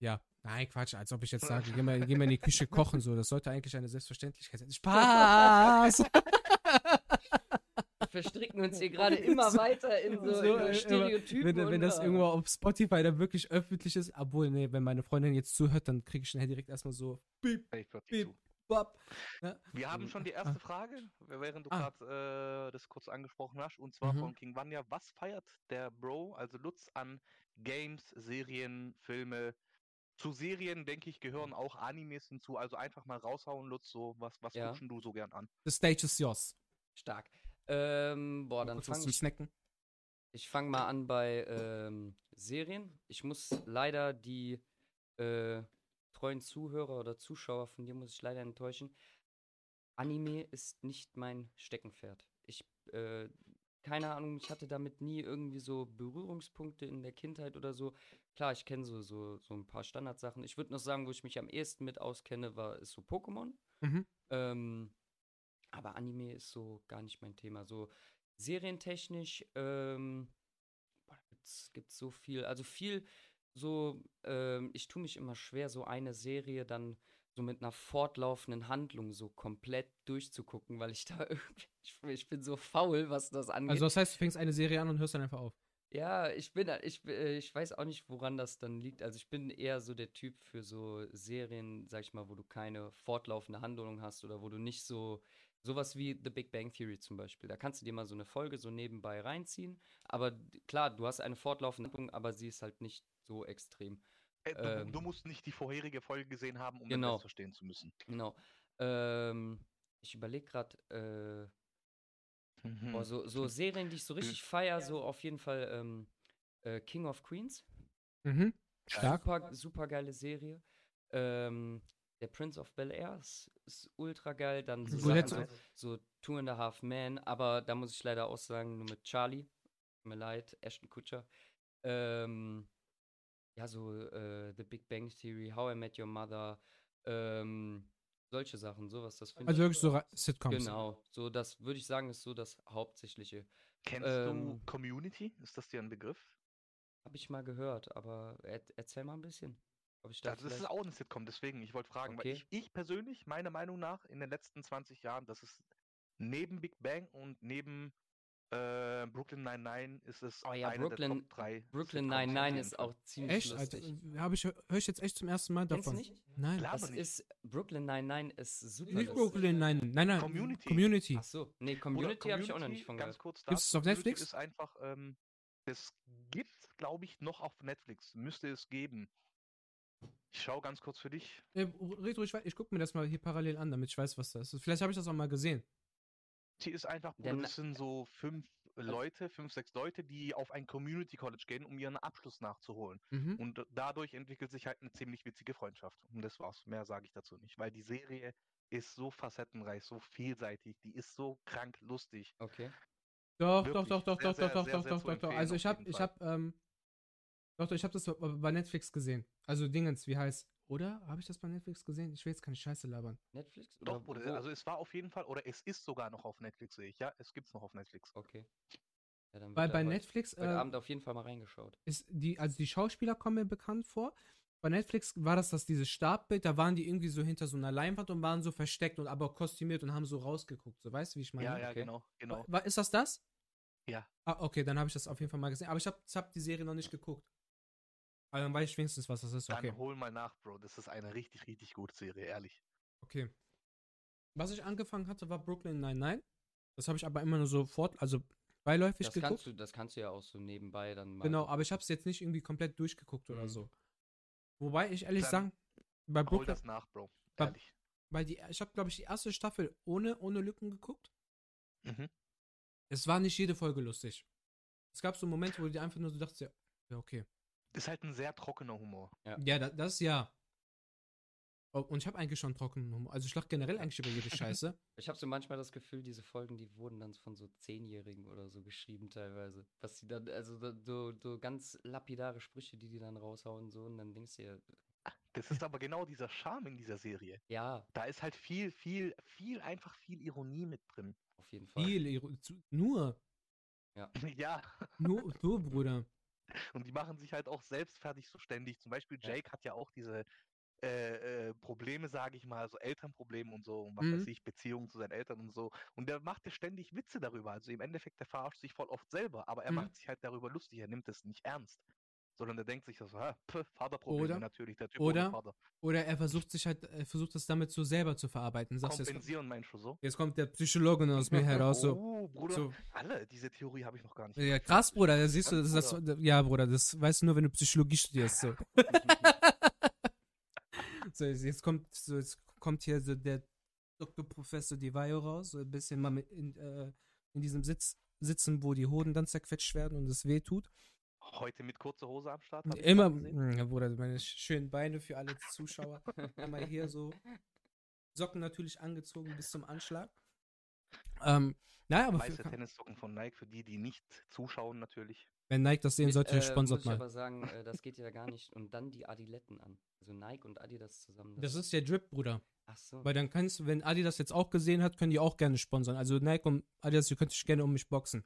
ja, nein, Quatsch, als ob ich jetzt sage, geh mal, geh mal in die Küche kochen. So. Das sollte eigentlich eine Selbstverständlichkeit sein. Spaß! Wir verstricken uns hier gerade immer So- weiter in so, so, in äh, Stereotypen. wenn, wenn das äh, irgendwo auf Spotify dann wirklich öffentlich ist, obwohl, nee, wenn meine Freundin jetzt zuhört, dann kriege ich schnell direkt erstmal so, piep, zu. bap. Ja. Wir haben schon die Ah. erste Frage, während du Ah. gerade äh, das kurz angesprochen hast, und zwar Mhm. von King Vanya. Was feiert der Bro, also Lutz, an Games, Serien, Filme? Zu Serien, denke ich, gehören auch Animes hinzu. Also einfach mal raushauen, Lutz, so was, was Ja. du so gern an? The stage is yours. Stark. Ähm, boah, dann fange zum ich, Snacken. ich fang mal an bei ähm, Serien. Ich muss leider die äh, treuen Zuhörer oder Zuschauer von dir muss ich leider enttäuschen. Anime ist nicht mein Steckenpferd. Ich, äh, keine Ahnung, ich hatte damit nie irgendwie so Berührungspunkte in der Kindheit oder so. Klar, ich kenne so, so, so ein paar Standardsachen. Ich würde noch sagen, wo ich mich am ehesten mit auskenne, war, ist so Pokémon. Mhm. Ähm, aber Anime ist so gar nicht mein Thema. So serientechnisch ähm, boah, gibt's, gibt's so viel. Also viel so, ähm, ich tue mich immer schwer, so eine Serie dann so mit einer fortlaufenden Handlung so komplett durchzugucken, weil ich da irgendwie, ich, ich bin so faul, was das angeht. Also das heißt, du fängst eine Serie an und hörst dann einfach auf. Ja, ich bin, ich, äh, ich weiß auch nicht, woran das dann liegt. Also ich bin eher so der Typ für so Serien, sag ich mal, wo du keine fortlaufende Handlung hast oder wo du nicht so, sowas wie The Big Bang Theory zum Beispiel. Da kannst du dir mal so eine Folge so nebenbei reinziehen. Aber klar, du hast eine fortlaufende Handlung, aber sie ist halt nicht so extrem. Äh, du, Ähm. du musst nicht die vorherige Folge gesehen haben, um Genau. Rest verstehen zu müssen. Genau. Ähm, ich überlege gerade, äh, Mhm. Boah, so, so Serien, die ich so richtig feier, so auf jeden Fall ähm, äh, King of Queens. Mhm. Stark. Super, super geile Serie. Ähm, der Prince of Bel Air ist, ist ultra geil. Dann so, Wo Sachen, so, so Two and a Half Men, aber da muss ich leider auch sagen, nur mit Charlie. Tut mir leid, Ashton Kutcher. Ähm, ja, so äh, The Big Bang Theory, How I Met Your Mother, ähm, solche Sachen, sowas, das finde Also ich. wirklich so Sitcoms. Genau, so das würde ich sagen, ist so das Hauptsächliche. Kennst ähm, du Community? Ist das dir ein Begriff? Habe ich mal gehört, aber er, erzähl mal ein bisschen. Ob ich da Also das ist auch eine Sitcom, deswegen, ich wollte fragen, Okay. weil ich, ich persönlich, meiner Meinung nach, in den letzten 20 Jahren, das ist neben Big Bang und neben äh, Brooklyn Nine-Nine ist es Oh ja, eine der Brooklyn, Top 3 Brooklyn Nine-Nine ist auch ziemlich Echt, Alter? lustig. Habe ich, höre ich jetzt echt zum ersten Mal Kennst davon. nicht? Nein. Klar. Das nicht. ist Brooklyn Nine-Nine ist super Nicht lustig. Brooklyn, nein, nein, nein. Community. Community. Ach so, nee, Community habe ich auch noch nicht von Ganz gehört. kurz Gibt's es auf Netflix? ist einfach, ähm, das gibt, glaube ich, noch auf Netflix. Müsste es geben. Ich schaue ganz kurz für dich. Äh, red ruhig. Ich gucke mir das mal hier parallel an, damit ich weiß, was das ist. Vielleicht habe ich das auch mal gesehen. Die ist einfach, Bruder, Denn- das sind so fünf Leute, fünf, sechs Leute, die auf ein Community College gehen, um ihren Abschluss nachzuholen. Mhm. Und dadurch entwickelt sich halt eine ziemlich witzige Freundschaft. Und das war's. Mehr sage ich dazu nicht. Weil die Serie ist so facettenreich, so vielseitig, die ist so krank lustig. Okay. Doch, doch, Wirklich doch, doch, sehr, doch, sehr, doch, doch, sehr, doch, sehr doch, zu doch, doch. empfehlen Also ich habe, ich habe, ähm, doch, doch, ich habe das bei- Netflix gesehen. Also Dingens, wie heißt, oder? Habe ich das bei Netflix gesehen? Ich will jetzt keine Scheiße labern. Netflix? Doch, Oder Bruder, also es war auf jeden Fall, oder es ist sogar noch auf Netflix, sehe ich. Ja, es gibt's noch auf Netflix. Okay. Ja, dann Weil bei Netflix heute äh, Abend auf jeden Fall mal reingeschaut. ist die, also die Schauspieler kommen mir bekannt vor. Bei Netflix war das das dieses Startbild, da waren die irgendwie so hinter so einer Leinwand und waren so versteckt und aber kostümiert und haben so rausgeguckt. So, weißt du, wie ich meine? ja, ja, okay. genau, genau. War, ist das das? Ja. Ah, okay, dann habe ich das auf jeden Fall mal gesehen. Aber ich habe hab die Serie noch nicht geguckt. Aber dann weiß ich wenigstens, was das ist. Dann Okay. hol mal nach, Bro. Das ist eine richtig, richtig gute Serie, ehrlich. Okay. Was ich angefangen hatte, war Brooklyn 99. Das habe ich aber immer nur so fort, also beiläufig Das geguckt. kannst, du, das kannst du ja auch so nebenbei dann mal. Genau, aber ich habe es jetzt nicht irgendwie komplett durchgeguckt oder Mhm. so. Wobei ich ehrlich Dann sagen, bei Hol Brooklyn, das nach, Bro. Ehrlich. weil die, ich habe glaube ich die erste Staffel ohne, ohne Lücken geguckt. Mhm. Es war nicht jede Folge lustig. Es gab so Momente, wo du dir einfach nur so dachtest, ja, ja okay. Ist halt ein sehr trockener Humor. Ja. Ja, da, das ja. Oh, und ich habe eigentlich schon trockenen Humor. Also ich lach generell eigentlich über jede Scheiße. Ich habe so manchmal das Gefühl, diese Folgen, die wurden dann von so Zehnjährigen oder so geschrieben teilweise. Was die dann, also so, so ganz lapidare Sprüche, die die dann raushauen so und dann denkst du dir, Das ist aber genau dieser Charme in dieser Serie. ja, Da ist halt viel, viel, viel, einfach viel Ironie mit drin. auf jeden Fall. Viel, Iro- zu- nur, ja. nur, nur, Bruder. Und die machen sich halt auch selbst fertig so ständig. Zum Beispiel Ja. Jake hat ja auch diese äh, äh, Probleme, sage ich mal, so Elternprobleme und so und was Mhm. weiß ich, Beziehungen zu seinen Eltern und so. Und der macht ja ständig Witze darüber. Also im Endeffekt, der verarscht sich voll oft selber, aber er Mhm. macht sich halt darüber lustig. Er nimmt es nicht ernst. Sondern er denkt sich so, ha, Vaterprobleme natürlich, der Typ oder- Vater. Oder er versucht sich halt, er versucht das damit so selber zu verarbeiten. Sagst du, jetzt, Kompensieren meinst du so? jetzt kommt der Psychologe aus mir heraus. So, Oh, Bruder, so. alle, diese Theorie habe ich noch gar nicht. Ja, krass, Bruder, da siehst du, das ist das, ja, Bruder, das weißt du nur, wenn du Psychologie studierst. So, so jetzt kommt, so, jetzt kommt hier so der Dr. Professor Divayo raus, so ein bisschen mal mit in, äh, in diesem Sitz sitzen, wo die Hoden dann zerquetscht werden und es weh tut. Heute mit kurzer Hose am Start. Immer, ja, Bruder, meine schönen Beine für alle Zuschauer. Einmal hier so. Socken natürlich angezogen bis zum Anschlag. Ähm, naja, aber Weiße für, Tennissocken von Nike, für die, die nicht zuschauen natürlich. wenn Nike das sehen sollte, äh, sponsert muss ich mal. aber sagen, äh, das geht ja gar nicht. Und dann die Adiletten an. Also Nike und Adidas zusammen. Das ist der Drip, Bruder. Ach so. Weil dann kannst du, wenn Adi das jetzt auch gesehen hat, können die auch gerne sponsern. Also Nike und Adidas, ihr könnt euch gerne um mich boxen.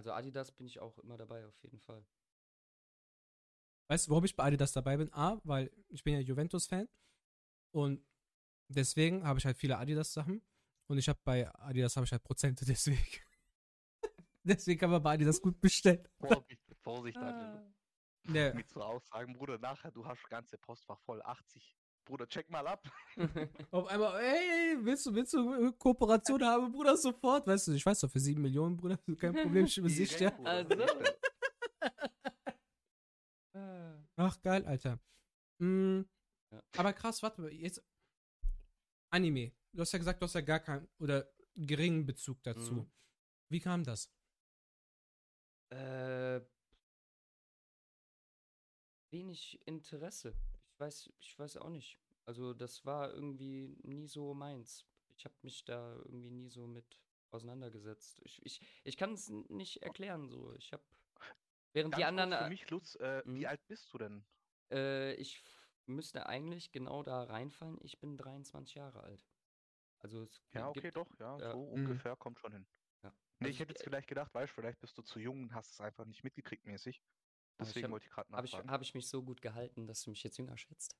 Also Adidas bin ich auch immer dabei, auf jeden Fall. Weißt du, warum ich bei Adidas dabei bin? A, weil ich bin ja Juventus-Fan und deswegen habe ich halt viele Adidas-Sachen und ich habe bei Adidas habe ich halt Prozente, deswegen. deswegen kann man bei Adidas gut bestellen. Vorsicht, Vorsicht, Ah. Daniel. Ja, Mit so Aussagen, Bruder, nachher, du hast ganze Postfach voll 80. Bruder, check mal ab. auf einmal, ey, willst du, willst du Kooperation haben, Bruder, sofort? Weißt du, ich weiß doch, für 7 Millionen, Bruder, kein Problem, ich übersicht, ja. Direkt, Bruder, Also. Ach, geil, Alter. Mm, Ja. Aber krass, warte mal, jetzt. Anime. Du hast ja gesagt, du hast ja gar kein. Oder geringen Bezug dazu. Mhm. Wie kam das? Äh, wenig Interesse. Ich weiß, ich weiß auch nicht. Also das war irgendwie nie so meins. Ich habe mich da irgendwie nie so mit auseinandergesetzt. Ich, ich, ich kann es nicht erklären so. Ich habe während die Ganz anderen kurz für äh, mich, Lutz, äh, Mhm. wie alt bist du denn? Äh, ich müsste eigentlich genau da reinfallen. Ich bin 23 Jahre alt. Also es Ja, okay, gibt, doch, ja, ja. so Mhm. ungefähr kommt schon hin. Ja. Nee, Also ich hätte jetzt vielleicht gedacht, weißt du, vielleicht bist du zu jung und hast es einfach nicht mitgekriegt mäßig. Ich Deswegen hab- wollte ich gerade Habe ich, nachfragen. hab ich mich so gut gehalten, dass du mich jetzt jünger schätzt?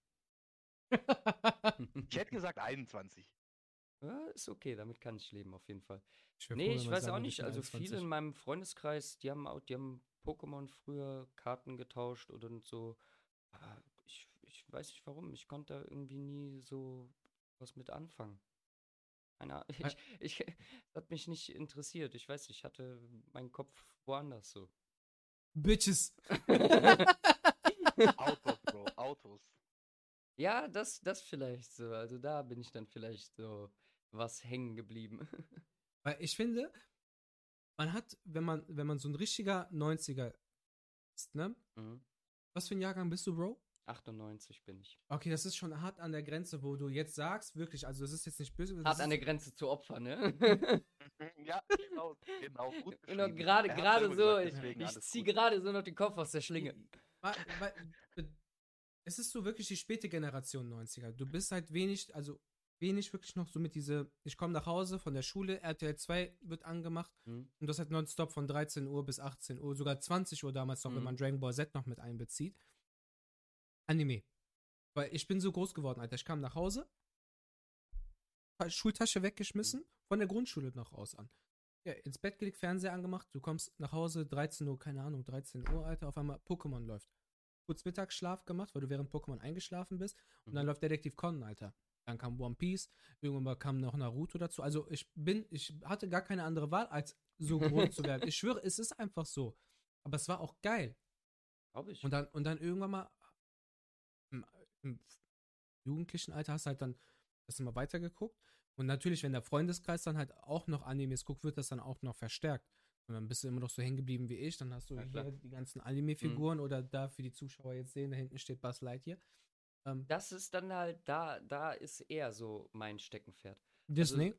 Ich hätte gesagt 21. ja, ist okay, damit kann ich leben, auf jeden Fall. wär Nee, ich weiß sagen auch ich nicht. Also 21. viele in meinem Freundeskreis, die haben auch, die haben Pokémon früher Karten getauscht oder und so. Aber ich, ich weiß nicht warum. Ich konnte da irgendwie nie so was mit anfangen. Keine Ahnung. Ich, ich, das hat mich nicht interessiert. Ich weiß, ich hatte meinen Kopf woanders so. Bitches. Autos, Bro, Autos. Ja, das, das vielleicht so. Also da bin ich dann vielleicht so was hängen geblieben. Weil ich finde, man hat, wenn man, wenn man so ein richtiger 90er ist, ne? Mhm. Was für ein Jahrgang bist du, Bro? 98 bin ich. Okay, das ist schon hart an der Grenze, wo du jetzt sagst, wirklich, also das ist jetzt nicht böse. Hart an der Grenze zu Opfern, ne? Ja, genau, genau. Gut Genau, gerade, Er gerade so, ich, ich ziehe gerade so noch den Kopf aus der Schlinge. Es ist so wirklich die späte Generation 90er. Du bist halt wenig, also wenig wirklich noch so mit diese, ich komme nach Hause von der Schule, RTL 2 wird angemacht Mhm. und das halt nonstop von 13 Uhr bis 18 Uhr, sogar 20 Uhr damals noch, wenn Mhm. man Dragon Ball Z noch mit einbezieht. Anime. Weil ich bin so groß geworden, Alter. Ich kam nach Hause, Schultasche weggeschmissen, von der Grundschule noch aus an. Ja, ins Bett gelegt, Fernseher angemacht, du kommst nach Hause, 13 Uhr, keine Ahnung, 13 Uhr, Alter, auf einmal Pokémon läuft. Kurz Mittagsschlaf gemacht, weil du während Pokémon eingeschlafen bist. Und dann Mhm. läuft Detektiv Conan, Alter. Dann kam One Piece, irgendwann mal kam noch Naruto dazu. Also ich bin, ich hatte gar keine andere Wahl, als so groß zu werden. Ich schwöre, es ist einfach so. Aber es war auch geil. Glaub ich. Und dann, und dann irgendwann mal im, im jugendlichen Alter hast du halt dann das immer weitergeguckt. Und natürlich, wenn der Freundeskreis dann halt auch noch Animes guckt, wird das dann auch noch verstärkt. Und dann bist du immer noch so hängen geblieben wie ich. Dann hast du Ja, klar. hier die ganzen Anime-Figuren oder da für die Zuschauer jetzt sehen, da hinten steht Buzz Lightyear. Ähm, das ist dann halt, da, da ist eher so mein Steckenpferd. Disney.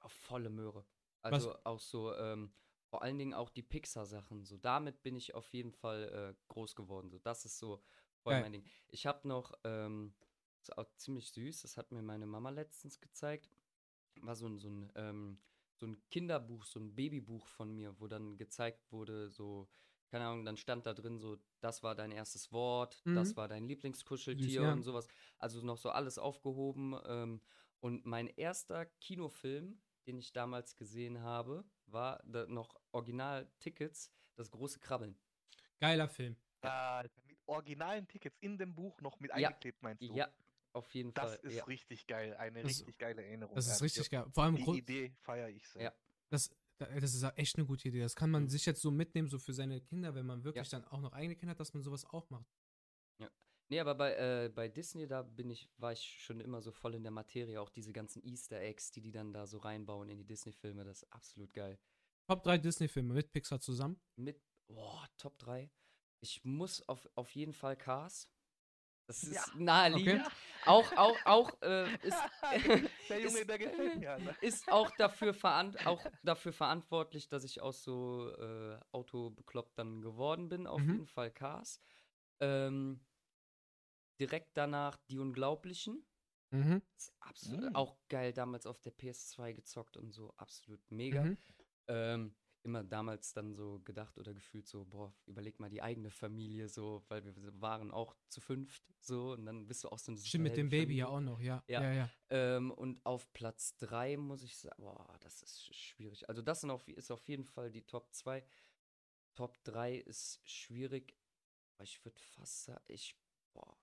Auf volle Möhre. Also auch so, ähm, vor allen Dingen auch die Pixar-Sachen. So, damit bin ich auf jeden Fall äh, groß geworden. So, das ist so voll Geil. mein Ding. Ich habe noch, ähm, ist auch ziemlich süß, das hat mir meine Mama letztens gezeigt. War so ein, so ein, ähm, so ein Kinderbuch, so ein Babybuch von mir, wo dann gezeigt wurde, so, keine Ahnung, dann stand da drin so, das war dein erstes Wort, das Mhm. war dein Lieblingskuscheltier Süß, ja. und sowas. Also noch so alles aufgehoben. Ähm, und mein erster Kinofilm, den ich damals gesehen habe, war da noch Original-Tickets, das große Krabbeln. Geiler Film. Alter, mit originalen Tickets in dem Buch noch mit Ja, eingeklebt, meinst du? Ja, auf jeden Das Fall. ist ja. richtig geil. Eine Das- richtig geile Erinnerung. Das ist richtig geil. Vor allem, Die Grund- Idee feiere ich sehr. Ja. das, das ist echt eine gute Idee. Das kann man Mhm. sich jetzt so mitnehmen, so für seine Kinder, wenn man wirklich dann auch noch eigene Kinder hat, dass man sowas auch macht. Nee, aber bei, äh, bei Disney, da bin ich, war ich schon immer so voll in der Materie. Auch diese ganzen Easter Eggs, die die dann da so reinbauen in die Disney-Filme, das ist absolut geil. Top 3 Disney-Filme mit Pixar zusammen. Mit, boah, Top 3. Ich muss auf, auf jeden Fall Cars. Das ist Ja. naheliegend. Ja. Auch, auch, auch, äh, ist, der Junge, ist- der gefällt mir. Alter. ist auch dafür, auch dafür verantwortlich, dass ich aus so äh, Autobekloppt dann geworden bin. Auf Mhm. jeden Fall Cars. Ähm, direkt danach Die Unglaublichen. Mhm. Ist absolut Mm. auch geil damals auf der PS2 gezockt und so absolut mega. Mhm. Ähm, immer damals dann so gedacht oder gefühlt so, boah, überleg mal die eigene Familie so, weil wir waren auch zu fünft so und dann bist du auch so ein Stimmt, mit dem Baby ja auch noch, ja. Ja. Ja, ja. ähm, und auf Platz 3 muss ich sagen, boah, das ist sch- schwierig. Also das sind auf, ist auf jeden Fall die Top 2. Top 3 ist schwierig. Aber ich würde fast sagen, ich, boah.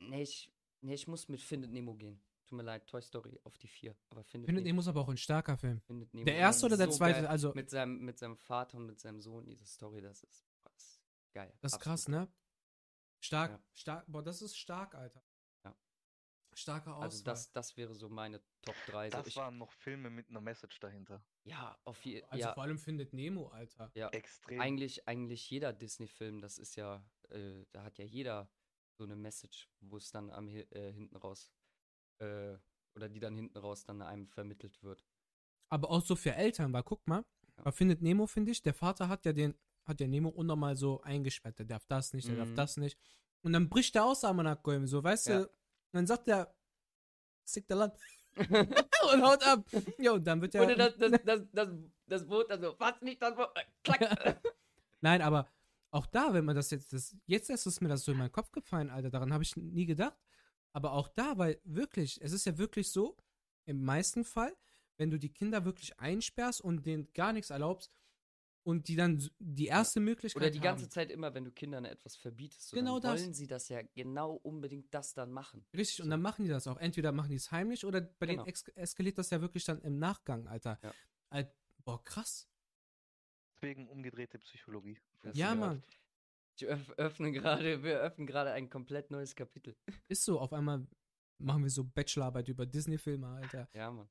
Nee, ich, nee, ich muss mit Findet Nemo gehen. Tut mir leid, Toy Story auf die 4. Aber Findet, Findet Nemo, Nemo ist aber auch ein starker Film. Findet Nemo Der erste oder der so zweite? geil. Also, Mit seinem, mit seinem Vater und mit seinem Sohn, diese Story, das ist, das ist geil. das ist absolut krass, ne? Stark, Ja. stark. Boah, das ist stark, Alter. Ja. Starke Auswahl. Also das, das wäre so meine Top 3. So Das ich, waren noch Filme mit einer Message dahinter. ja, auf jeden also ja, vor allem findet Nemo, Alter. ja. Extrem. Eigentlich, eigentlich jeder Disney-Film, das ist ja, äh, da hat ja jeder so eine Message, wo es dann am äh, hinten raus, äh, oder die dann hinten raus dann einem vermittelt wird. Aber auch so für Eltern, weil guck mal, Ja. bei Findet Nemo, finde ich, der Vater hat ja den, hat ja Nemo unnormal so eingesperrt, der darf das nicht, der darf Mhm. das nicht. Und dann bricht der aus Amanakgoim, so, weißt Ja. du, dann sagt der, sick der Land und haut ab. Jo, und dann wird der. Oder das, das, das, das, das Boot, also fast nicht das Boot, äh, klack. Nein, aber auch da, wenn man das jetzt, das, jetzt erst ist mir das so in meinen Kopf gefallen, Alter, daran habe ich nie gedacht. Aber auch da, weil wirklich, es ist ja wirklich so, im meisten Fall, wenn du die Kinder wirklich einsperrst und denen gar nichts erlaubst und die dann die erste Möglichkeit Oder die ganze haben. Zeit immer, wenn du Kindern etwas verbietest, so, Genau dann das. wollen sie das ja genau unbedingt das dann machen. Richtig, und so. dann machen die das auch. Entweder machen die es heimlich oder bei Genau. denen eskaliert das ja wirklich dann im Nachgang, Alter. Ja. Boah, krass. Deswegen umgedrehte Psychologie. Das Ja, Mann. Ich öff, öffne gerade, wir öffnen gerade ein komplett neues Kapitel. Ist so, auf einmal machen wir so Bachelorarbeit über Disney-Filme, Alter. Ja, Mann.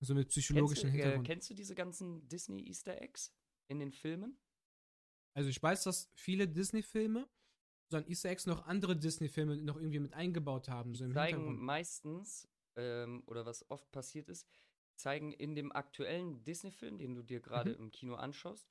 So mit psychologischen kennst, du, äh, Hintergrund. kennst du diese ganzen Disney-Easter Eggs in den Filmen? Also ich weiß, dass viele Disney-Filme so an Easter Eggs noch andere Disney-Filme noch irgendwie mit eingebaut haben. So im zeigen Hintergrund. meistens, ähm, oder was oft passiert ist, zeigen in dem aktuellen Disney-Film, den du dir gerade Mhm. im Kino anschaust,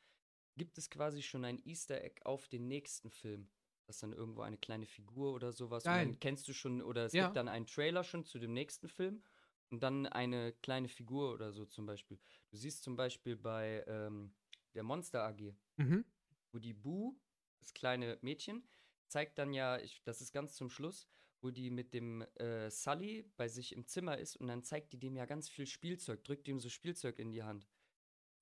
gibt es quasi schon ein Easter Egg auf den nächsten Film. Das ist dann irgendwo eine kleine Figur oder sowas. Und Geil. dann kennst du schon, oder es Ja. gibt dann einen Trailer schon zu dem nächsten Film und dann eine kleine Figur oder so zum Beispiel. Du siehst zum Beispiel bei ähm, der Monster AG, Mhm. wo die Bu, das kleine Mädchen, zeigt dann ja, ich, das ist ganz zum Schluss, wo die mit dem äh, Sully bei sich im Zimmer ist und dann zeigt die dem ja ganz viel Spielzeug, drückt ihm so Spielzeug in die Hand.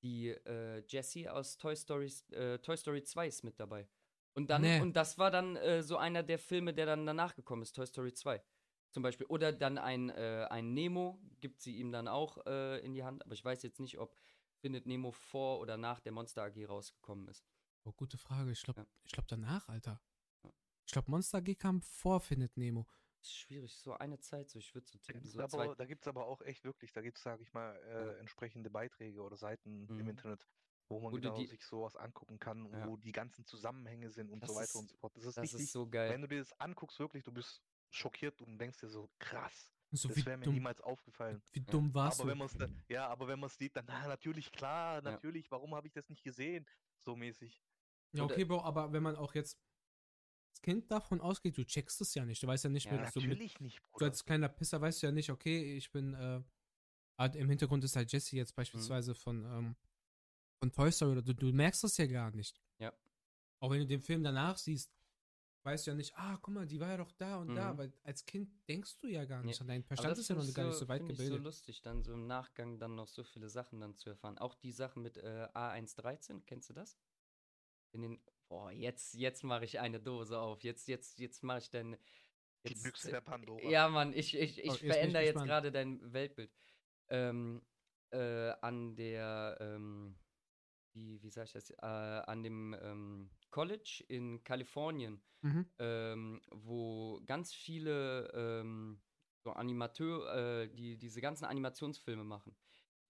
Die äh, Jessie aus Toy Story, äh, Toy Story 2 ist mit dabei. Und dann, Nee. und das war dann äh, so einer der Filme, der dann danach gekommen ist, Toy Story 2. Zum Beispiel. Oder dann ein, äh, ein Nemo, gibt sie ihm dann auch äh, in die Hand. Aber ich weiß jetzt nicht, ob Findet Nemo vor oder nach der Monster AG rausgekommen ist. Oh, gute Frage. Ich glaube Ja. ich glaub danach, Alter. Ich glaube, Monster G kam vor Findet Nemo. Schwierig, so eine Zeit, so ich würde so tippen, so aber, da gibt's aber auch echt wirklich, da gibt's, sage ich mal, äh, Ja. entsprechende Beiträge oder Seiten im Mhm. Internet, wo man Wo genau die- sich sowas angucken kann Ja. wo die ganzen Zusammenhänge sind und Das so weiter ist- und so fort. Das ist Das richtig, ist so geil. wenn du dir das anguckst, wirklich, du bist schockiert und denkst dir so, krass, So das wäre mir dumm, niemals aufgefallen. wie dumm warst Aber du? wenn man es dann, ja, aber wenn man es sieht, dann, na, natürlich, klar, natürlich, warum habe ich das nicht gesehen? So mäßig. Ja, okay, Bro, aber wenn man auch jetzt als Kind davon ausgeht, du checkst es ja nicht. Du weißt ja nicht, Ja, mit, so mit, natürlich nicht, so Bruder. als kleiner Pisser weißt du ja nicht, okay, ich bin, äh, halt im Hintergrund ist halt Jesse Mhm. jetzt beispielsweise von, ähm, von Toy Story oder du, du merkst das ja gar nicht. Ja. Auch wenn du den Film danach siehst, weißt du ja nicht, ah, guck mal, die war ja doch da und da, Mhm. weil als Kind denkst du ja gar Nee. nicht. Und dein Aber Verstand das ist ja noch ich gar nicht so weit find Ich gebildet. so lustig, dann so im Nachgang dann noch so viele Sachen dann zu erfahren. Auch die Sachen mit äh, A113, kennst du das? In den, boah, jetzt, jetzt mache ich eine Dose auf. Jetzt, jetzt, jetzt mache ich. Die Jetzt, Büchse der Pandora. Ja, Mann, ich, ich, ich Oh, ich verändere jetzt gerade dein Weltbild. Ähm, äh, an der, ähm, wie, wie sag ich das? Äh, an dem ähm, College in Kalifornien, Mhm. ähm, wo ganz viele ähm, so Animateur, äh, die diese ganzen Animationsfilme machen.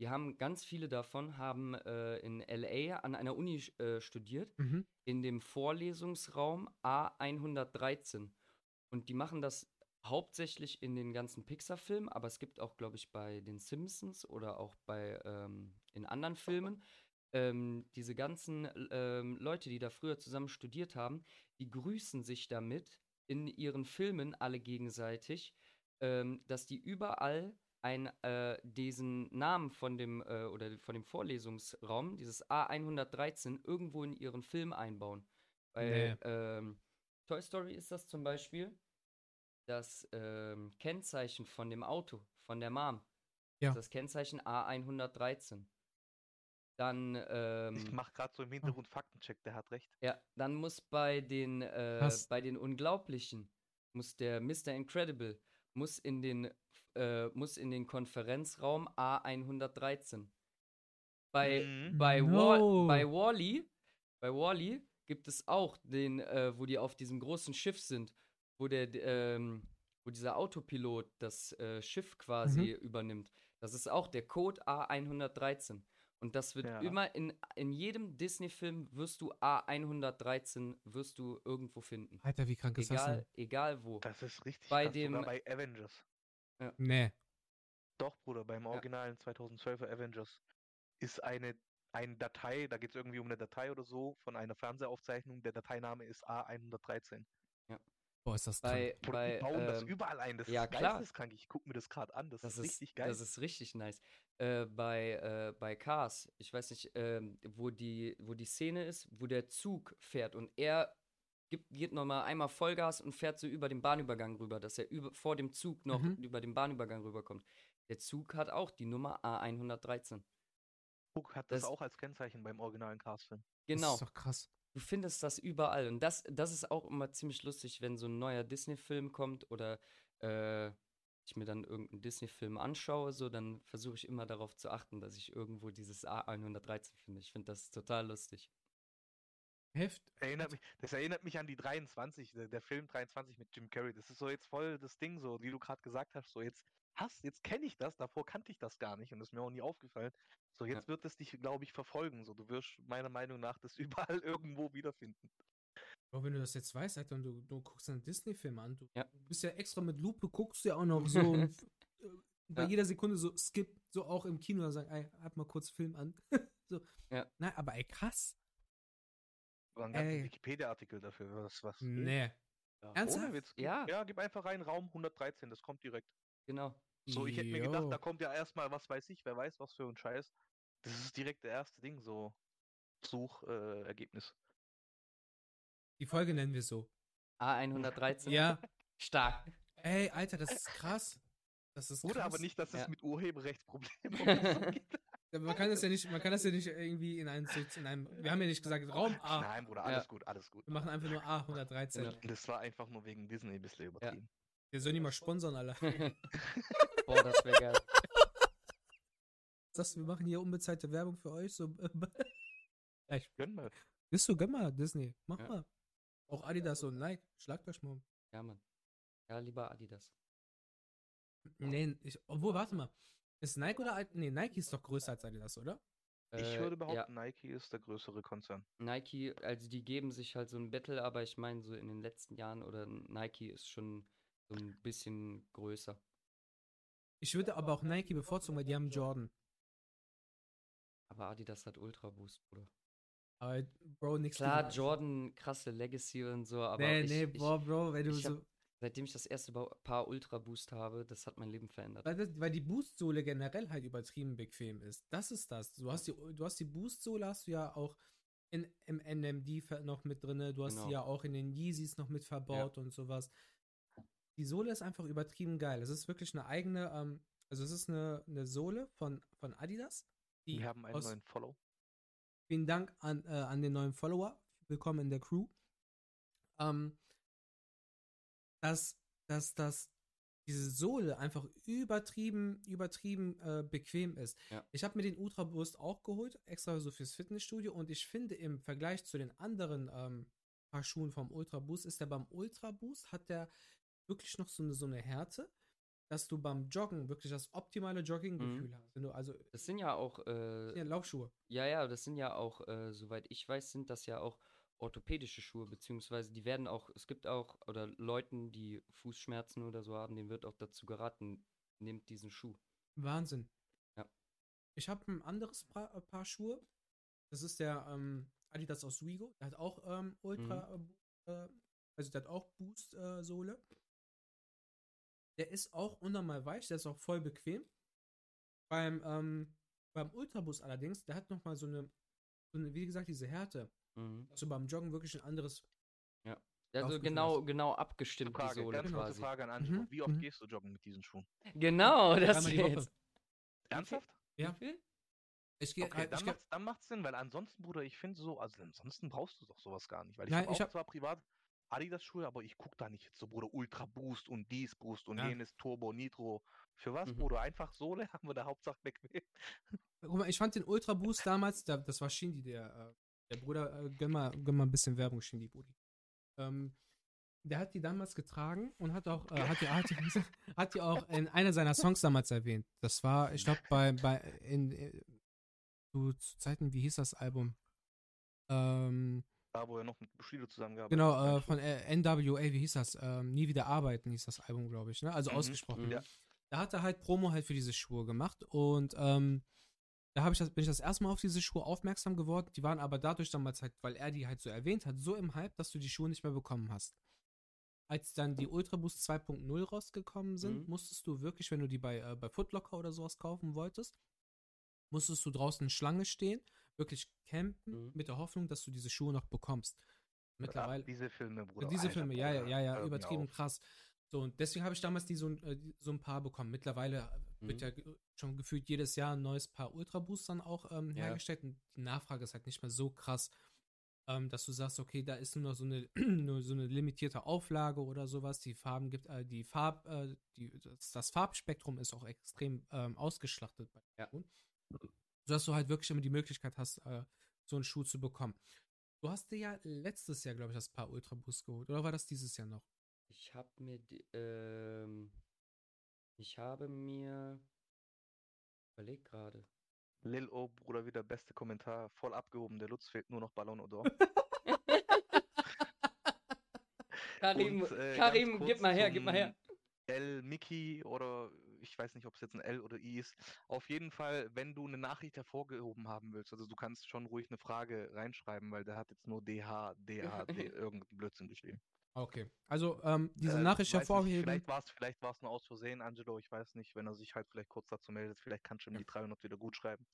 Die haben ganz viele davon haben äh, in LA an einer Uni äh, studiert Mhm. in dem Vorlesungsraum A113. Und die machen das hauptsächlich in den ganzen Pixar-Filmen, aber es gibt auch, glaube ich, bei den Simpsons oder auch bei ähm, in anderen Filmen ähm, diese ganzen ähm, Leute, die da früher zusammen studiert haben, die grüßen sich damit in ihren Filmen alle gegenseitig, ähm, dass die überall ein, äh, diesen Namen von dem äh, oder von dem Vorlesungsraum, dieses A113, irgendwo in ihren Film einbauen. Bei Nee. ähm, Toy Story ist das zum Beispiel das ähm, Kennzeichen von dem Auto, von der Mom. Ja. Das Kennzeichen A113. Dann, ähm, Ich mache gerade so im Hintergrund Faktencheck, der hat recht. ja, dann muss bei den, äh, bei den Unglaublichen, muss der Mr. Incredible, muss in den, äh, muss in den Konferenzraum A113. Bei, Mhm. bei, No. Wall, bei Wally, bei Wally gibt es auch den, äh, wo die auf diesem großen Schiff sind, wo der, ähm, wo dieser Autopilot das äh, Schiff quasi übernimmt. Das ist auch der Code A113. Und das wird Ja. immer in, in jedem Disney-Film wirst du A113 wirst du irgendwo finden. Alter, wie krank ist das Egal, denn? egal wo. Das ist richtig Bei krass, dem- sogar bei Avengers. Nee. Doch, Bruder, beim originalen 2012er Avengers ist eine, eine Datei, da geht es irgendwie um eine Datei oder so, von einer Fernsehaufzeichnung. Der Dateiname ist A113. Boah, ist das krank. Bei, Bruder, bei, die bauen das ähm, überall ein. Das ja, ist klar. geisteskrank. Ich gucke mir das gerade an. Das, Das ist ist, richtig geil. das ist richtig nice. Äh, bei, äh, bei Cars, ich weiß nicht, ähm, wo, die, wo die Szene ist, wo der Zug fährt und er gibt, geht nochmal einmal Vollgas und fährt so über den Bahnübergang rüber, dass er über, vor dem Zug noch Mhm. über den Bahnübergang rüberkommt. Der Zug hat auch die Nummer A113. Cook hat das, das- auch als Kennzeichen beim originalen Cars-Film. Genau. Das ist doch krass. Du findest das überall. Und das, das ist auch immer ziemlich lustig, wenn so ein neuer Disney-Film kommt oder äh, ich mir dann irgendeinen Disney-Film anschaue, so, dann versuche ich immer darauf zu achten, dass ich irgendwo dieses A113 finde. Ich finde das total lustig. Heft. Erinnert mich, das erinnert mich an die 23, der, der Film 23 mit Jim Carrey. Das ist so jetzt voll das Ding, so wie du gerade gesagt hast, so jetzt hast, jetzt kenne ich das, davor kannte ich das gar nicht und das ist mir auch nie aufgefallen. So, jetzt wird es dich, glaube ich, verfolgen. So, du wirst meiner Meinung nach das überall irgendwo wiederfinden. Aber wenn du das jetzt weißt, Alter, und du, du guckst einen Disney-Film an, du, Ja. bist ja extra mit Lupe, guckst du ja auch noch so und äh, bei Ja. jeder Sekunde so skip, so auch im Kino und sagen, ey, halt mal kurz Film an. so. Ja. Nein, aber ey, krass. Aber einen ganzen Ey. Wikipedia-Artikel dafür, was, was. Nee. Ja, Ernsthaft? Ohne Witz. Ja. Ja, gib einfach rein, Raum 113, das kommt direkt. Genau. So, ich hätte mir gedacht, da kommt ja erstmal, was weiß ich, wer weiß, was für ein Scheiß. Das ist direkt der erste Ding, so Suchergebnis. Äh. Die Folge nennen wir so. A113. Ja. Stark. Ey, Alter, das ist krass. Das ist krass. Oder aber nicht, dass es Ja. mit Urheberrechtsproblemen. Ja, Man kann das ja nicht, man kann das ja nicht irgendwie in einem, in einem wir haben ja nicht gesagt Raum A. Nein, Bruder, alles gut, alles gut. Wir machen einfach nur A113. Genau. Das war einfach nur wegen Disney ein bisschen übertrieben. Wir sollen die mal sponsern, Alter. Boah, das wäre geil. Das, wir machen hier unbezahlte Werbung für euch. So, ja, ich, Gönn mal. bist du, gönn mal, Disney. Mach Ja. mal. Auch Adidas und Nike. Schlagt euch mal. um. Ja, Mann. Ja, lieber Adidas. Nee, ich, obwohl, warte mal. Ist Nike oder Ad- Nee, Nike ist doch größer als Adidas, oder? Ich Äh, würde ja, behaupten, Nike ist der größere Konzern. Nike, also die geben sich halt so ein Battle, aber ich meine, so in den letzten Jahren oder Nike ist schon so ein bisschen größer. Ich würde aber auch Nike bevorzugen, weil die haben Jordan. Aber Adidas hat Ultra Boost, Bruder. Aber, Bro, nix Klar, Jordan, krasse Legacy und so, aber Nee, ich, nee, boah, Bro, wenn du hab- so. seitdem ich das erste Paar Ultra Boost habe, das hat mein Leben verändert. Weil, das, weil die Boost-Sohle generell halt übertrieben bequem ist. Das ist das. Du hast die, du hast die Boost-Sohle, hast du ja auch in, im NMD noch mit drin. Du hast Genau. die ja auch in den Yeezys noch mit verbaut und sowas. Die Sohle ist einfach übertrieben geil. Es ist wirklich eine eigene, ähm, also es ist eine, eine Sohle von, von Adidas. Die Wir haben einen aus, neuen Follow. Vielen Dank an, äh, an den neuen Follower. Willkommen in der Crew. Ähm, dass, dass, dass diese Sohle einfach übertrieben, übertrieben äh, bequem ist. Ja. Ich habe mir den Ultra Boost auch geholt, extra so fürs Fitnessstudio und ich finde im Vergleich zu den anderen ähm, Paar Schuhen vom Ultra Boost ist der beim Ultra Boost hat der wirklich noch so eine, so eine Härte, dass du beim Joggen wirklich das optimale Jogginggefühl Mhm. hast. Wenn du also Das sind ja auch, äh, ja, Laufschuhe. ja, ja, das sind ja auch, äh, soweit ich weiß, sind das ja auch orthopädische Schuhe, beziehungsweise die werden auch, es gibt auch, oder Leuten, die Fußschmerzen oder so haben, denen wird auch dazu geraten, nehmt diesen Schuh. Wahnsinn. Ja. Ich habe ein anderes Paar, äh, Paar Schuhe. Das ist der ähm, Adidas aus Rigo. Der hat auch ähm, Ultra, Mhm. äh, also der hat auch Boost-Sohle. Der ist auch unnormal weich, der ist auch voll bequem. Beim, ähm, beim Ultraboost allerdings, der hat nochmal so eine, so eine, wie gesagt, diese Härte. Mhm. Also beim Joggen wirklich ein anderes. Also Aufgeführt genau, genau abgestimmt die Frage, Sohle ganz kurze quasi. Frage an Angelo. Mhm, Wie oft mhm. gehst du joggen mit diesen Schuhen? Genau, das die jetzt. Ernsthaft? Ja. Ich gehe Okay, ich dann geh, macht's, dann macht's Sinn, weil ansonsten, Bruder, ich finde so, also ansonsten brauchst du doch sowas gar nicht. Weil ich habe auch hab- zwar privat Adidas-Schuhe, aber ich gucke da nicht jetzt so, Bruder, Ultra Boost und dies Boost und Ja. jenes Turbo, Nitro. Für was, Mhm. Bruder? Einfach Sohle haben wir da Hauptsache bequem. Guck mal, ich fand den Ultra Boost damals, da, das war Shindy, der, äh, der Bruder, äh, gönn, mal, gönn mal ein bisschen Werbung, Shindy, Brudi. Ähm, der hat die damals getragen und hat auch, äh, hat, die, hat, die, hat die auch in einer seiner Songs damals erwähnt. Das war, ich glaube, bei, bei, in, in zu, zu Zeiten, wie hieß das Album? Ähm, Da, wo er noch mit Bushido zusammengearbeitet genau, hat. äh, von äh, NWA, wie hieß das? Ähm, Nie wieder arbeiten hieß das Album, glaube ich, ne? Also Mhm, ausgesprochen. mhm. Ja. Da hat er halt Promo halt für diese Schuhe gemacht und ähm, da ich das, bin ich das erste Mal auf diese Schuhe aufmerksam geworden. Die waren aber dadurch damals halt, weil er die halt so erwähnt hat, so im Hype, dass du die Schuhe nicht mehr bekommen hast. Als dann die Ultra Boost 2.0 rausgekommen sind, Mhm. musstest du wirklich, wenn du die bei, äh, bei Footlocker oder sowas kaufen wolltest, musstest du draußen Schlange stehen, wirklich campen, Mhm. mit der Hoffnung, dass du diese Schuhe noch bekommst. Mittlerweile. Diese Filme, Bruder. Diese Filme, ja, ja, ja, ja, übertrieben krass. So, und deswegen habe ich damals die so, ein- äh, so ein paar bekommen. Mittlerweile äh, wird Mhm. ja schon gefühlt jedes Jahr ein neues Paar Ultra Boost dann auch ähm, Ja. hergestellt. Und die Nachfrage ist halt nicht mehr so krass, ähm, dass du sagst, okay, da ist nur noch so eine, nur so eine limitierte Auflage oder sowas. Die Farben gibt, äh, die Farb, äh, die, das, das Farbspektrum ist auch extrem ähm, ausgeschlachtet bei Ja. Sodass du halt wirklich immer die Möglichkeit hast, äh, so einen Schuh zu bekommen. Du hast dir ja letztes Jahr, glaube ich, das Paar Ultra Boost geholt. Oder war das dieses Jahr noch? Ich habe mir, ähm, ich habe mir, überleg gerade. Lil O, Bruder, wieder beste Kommentar. Voll abgehoben. Der Lutz fehlt nur noch Ballon Odor. Karim, Und, äh, Karim, gib mal her, gib mal her. zum L Mickey oder ich weiß nicht, ob es jetzt ein L oder I ist. Auf jeden Fall, wenn du eine Nachricht hervorgehoben haben willst, also du kannst schon ruhig eine Frage reinschreiben, weil der hat jetzt nur DH, DH, D, irgendeinen Blödsinn geschrieben. Okay. Also, ähm, diese Äh, Nachricht weiß nicht, hervorheben. Vielleicht war es vielleicht war's nur aus Versehen, Angelo, ich weiß nicht, wenn er sich halt vielleicht kurz dazu meldet, vielleicht kannst du ihm die 300 wieder gut schreiben.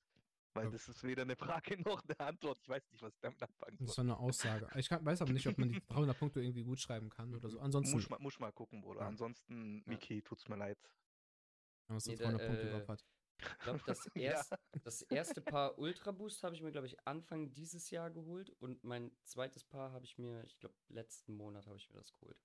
Weil Ja. das ist weder eine Frage noch eine Antwort. Ich weiß nicht, was ich damit anfangen Das ist soll. so eine Aussage. Ich kann, weiß aber nicht, ob man die 300 Punkte irgendwie gut schreiben kann oder so. Ansonsten Muss mal, muss mal gucken, Bruder. Ja. Ansonsten, Miki, tut's mir leid. Wenn man so Nee, da, 300 Punkte äh, drauf hat. Ich glaube, das, Ja. erst, das erste Paar Ultra Boost habe ich mir, glaube ich, Anfang dieses Jahr geholt. Und mein zweites Paar habe ich mir, ich glaube, letzten Monat habe ich mir das geholt.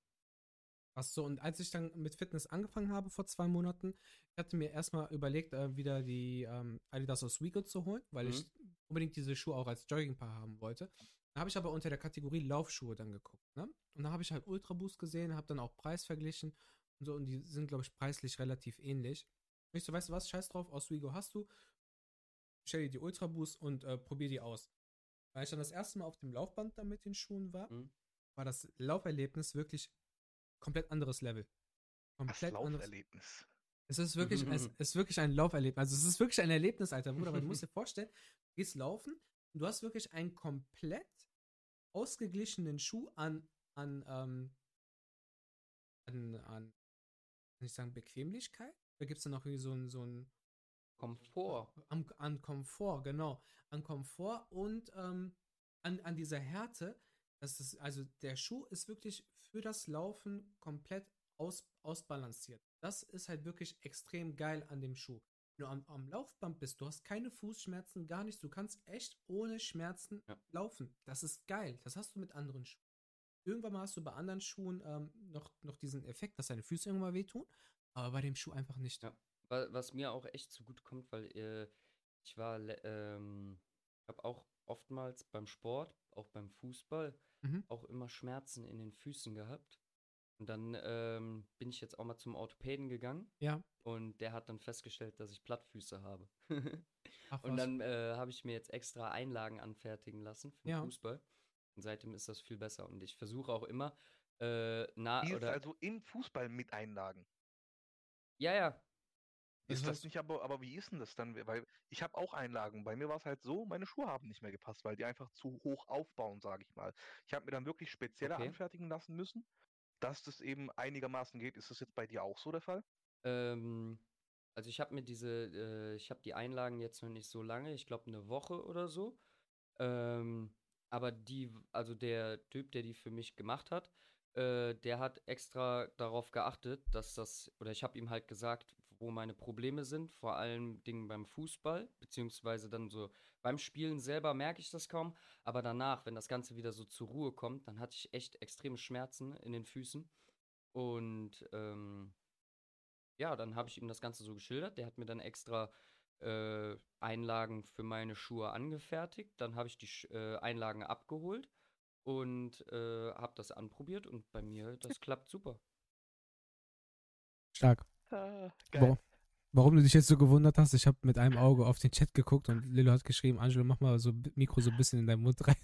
Ach so, und als ich dann mit Fitness angefangen habe vor zwei Monaten, ich hatte mir erstmal überlegt, äh, wieder die ähm, Adidas Oswego zu holen, weil Mhm. ich unbedingt diese Schuhe auch als Joggingpaar haben wollte. Da habe ich aber unter der Kategorie Laufschuhe dann geguckt. Ne? Und da habe ich halt Ultra Boost gesehen, habe dann auch Preis verglichen und so, und die sind, glaube ich, preislich relativ ähnlich. Ich so, weißt du was, scheiß drauf, Oswego hast du, stell dir die Ultra Boost und äh, probier die aus. Weil ich dann das erste Mal auf dem Laufband da mit den Schuhen war, Mhm. war das Lauferlebnis wirklich komplett anderes Level. Das Komplett anderes. Lauferlebnis. Es ist wirklich, es ist wirklich ein Lauferlebnis. Also es ist wirklich ein Erlebnis, Alter, Bruder, weil du musst dir vorstellen, du gehst laufen und du hast wirklich einen komplett ausgeglichenen Schuh an, an, ähm, an, an, kann ich sagen, Bequemlichkeit? Da gibt es dann noch irgendwie so ein, so ein Komfort. am, an Komfort, genau. An Komfort und ähm, an, an dieser Härte. Das ist, also der Schuh ist wirklich für das Laufen komplett aus, ausbalanciert. Das ist halt wirklich extrem geil an dem Schuh. Wenn du am, am Laufband bist, du hast keine Fußschmerzen, gar nichts. Du kannst echt ohne Schmerzen Ja. laufen. Das ist geil. Das hast du mit anderen Schuhen. Irgendwann mal hast du bei anderen Schuhen ähm, noch, noch diesen Effekt, dass deine Füße irgendwann wehtun, aber bei dem Schuh einfach nicht. Ja. Wa- Was mir auch echt zugute kommt, weil äh, ich war, ähm, habe auch oftmals beim Sport, auch beim Fußball, Mhm. auch immer Schmerzen in den Füßen gehabt. Und dann ähm, bin ich jetzt auch mal zum Orthopäden gegangen Ja. und der hat dann festgestellt, dass ich Plattfüße habe. Ach, und dann äh, habe ich mir jetzt extra Einlagen anfertigen lassen für den Ja. Fußball. Und seitdem ist das viel besser. Und ich versuche auch immer, äh, nah Die ist oder. also im Fußball mit Einlagen. Ja, ja. Ist das heißt- nicht aber, aber wie ist denn das dann? Weil ich habe auch Einlagen. Bei mir war es halt so, meine Schuhe haben nicht mehr gepasst, weil die einfach zu hoch aufbauen, sage ich mal. Ich habe mir dann wirklich spezielle Okay. anfertigen lassen müssen, dass das eben einigermaßen geht. Ist das jetzt bei dir auch so der Fall? Ähm, also ich habe mir diese, äh, ich habe die Einlagen jetzt noch nicht so lange, ich glaube eine Woche oder so. Ähm, aber die, also der Typ, der die für mich gemacht hat, äh, der hat extra darauf geachtet, dass das, oder ich habe ihm halt gesagt, wo meine Probleme sind, vor allem Dingen beim Fußball, beziehungsweise dann so beim Spielen selber merke ich das kaum, aber danach, wenn das Ganze wieder so zur Ruhe kommt, dann hatte ich echt extreme Schmerzen in den Füßen. Und ähm, ja, dann habe ich ihm das Ganze so geschildert. Der hat mir dann extra äh, Einlagen für meine Schuhe angefertigt. Dann habe ich die Sch äh, Einlagen abgeholt und äh, habe das anprobiert und bei mir, das klappt super. Stark. Ah, Warum, warum du dich jetzt so gewundert hast, ich habe mit einem Auge auf den Chat geguckt und Lilo hat geschrieben, Angelo, mach mal so Mikro so ein bisschen in deinen Mund rein.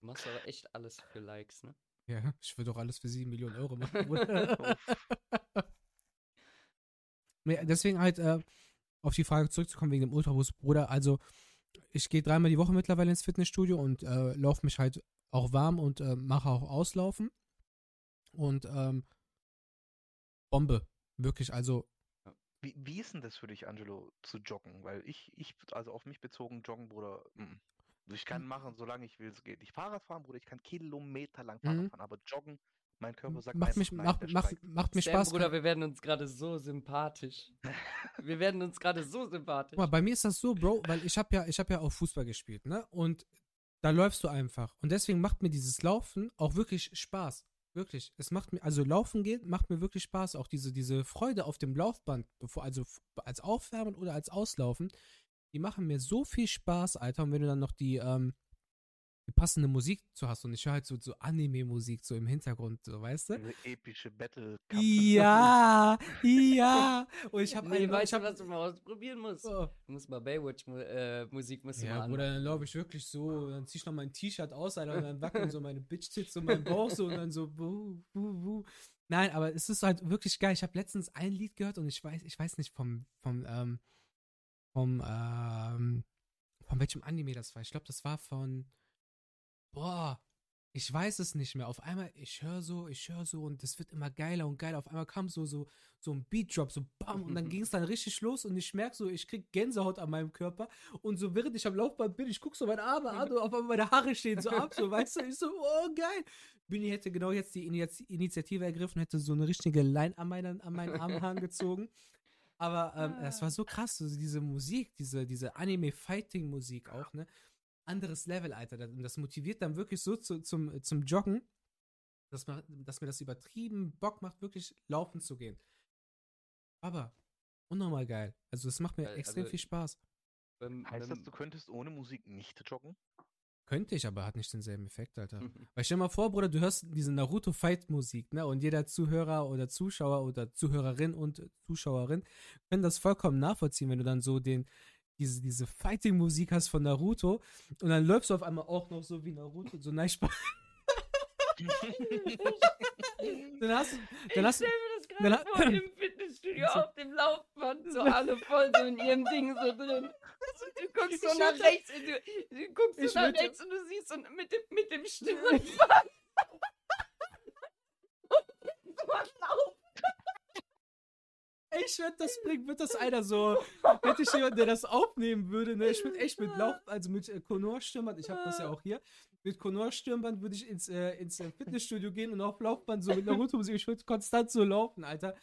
Du machst aber echt alles für Likes, ne? ja, ich würde doch alles für 7 Millionen Euro machen. Nee, deswegen halt äh, auf die Frage zurückzukommen wegen dem Ultrabus, Bruder. Also ich gehe dreimal die Woche mittlerweile ins Fitnessstudio und äh, laufe mich halt auch warm und äh, mache auch Auslaufen. Und ähm, Bombe. Wirklich, also Wie, wie ist denn das für dich, Angelo, zu joggen? Weil ich, ich, also auf mich bezogen, joggen, Bruder, mm. Also ich kann machen, solange ich will, es geht. Ich Fahrrad fahren, Bruder, ich kann kilometerlang Fahrrad Mhm. fahren, aber joggen, mein Körper sagt macht mich, nein, macht, der macht, mir Sam, Spaß. Bruder, wir werden uns gerade so sympathisch. wir werden uns gerade so sympathisch. Guck mal, bei mir ist das so, Bro, weil ich habe ja, ich habe ja auch Fußball gespielt, ne? Und da läufst du einfach. Und deswegen macht mir dieses Laufen auch wirklich Spaß. Wirklich. Es macht mir, also Laufen geht, macht mir wirklich Spaß. Auch diese, diese Freude auf dem Laufband, bevor, also als Aufwärmen oder als Auslaufen, die machen mir so viel Spaß, Alter. Und wenn du dann noch die, ähm, die passende Musik zu hast und ich höre halt so, so Anime-Musik so im Hintergrund, so, weißt du? Diese epische Battle. Ja, ja. Und ich habe nee, weißt ich hab, was du mal ausprobieren musst? oh. Du musst mal Baywatch-Musik musst du Ja, mal. Bruder, dann laufe ich wirklich so, dann zieh ich noch mein T-Shirt aus, Alter, und dann wackeln so meine Bitch-Tits und mein Bauch so und dann so, buh, buh, buh. Nein, aber es ist halt wirklich geil. Ich habe letztens ein Lied gehört und ich weiß, ich weiß nicht vom, vom, ähm, vom, ähm, von welchem Anime das war. Ich glaube, das war von, boah, ich weiß es nicht mehr. Auf einmal, ich höre so, ich höre so und es wird immer geiler und geiler. Auf einmal kam so, so, so ein Beat-Drop, so bam, und dann ging es dann richtig los und ich merke so, ich krieg Gänsehaut an meinem Körper und so während ich am Laufband bin, ich guck so meine Arme an und auf einmal meine Haare stehen so ab, so, weißt du, ich so, oh, geil. Bini hätte genau jetzt die Ini- Initiative ergriffen, hätte so eine richtige Line an meinen, an meinen Armhaaren gezogen. Aber ähm, das war so krass, so diese Musik, diese, diese Anime-Fighting-Musik auch, ne? Anderes Level, Alter. Das- Und das motiviert dann wirklich so zu, zum, zum Joggen, dass, man, dass mir das übertrieben Bock macht, wirklich laufen zu gehen. Aber unnormal geil. Also es macht mir Äh, extrem also- viel Spaß. Beim- Heißt das, du könntest ohne Musik nicht joggen? Könnte ich, aber hat nicht denselben Effekt, Alter. Weil stell dir mal vor, Bruder, du hörst diese Naruto-Fight-Musik, ne? Und jeder Zuhörer oder Zuschauer oder Zuhörerin und Zuschauerin können das vollkommen nachvollziehen, wenn du dann so den, diese, diese Fighting-Musik hast von Naruto und dann läufst du auf einmal auch noch so wie Naruto, so nice Spaß. dann hast du, dann hast du, ich stell mir das gerade vor im Fitnessstudio auf dem Laufband, so alle voll so in ihrem Ding so drin. Du guckst so nach rechts, und du, du guckst so nach rechts und du siehst so mit dem, mit dem Stirnband. so ein Lauf. Ich werde das bringen, wird das einer so, hätte ich jemanden, der das aufnehmen würde, ne, ich würde echt mit Lauf, also mit äh, Konor-Stirnband, ich habe das ja auch hier, mit Konor-Stirnband würde ich ins, äh, ins äh, Fitnessstudio gehen und auf Laufband so mit Naruto-Musik, ich würde konstant so laufen, Alter.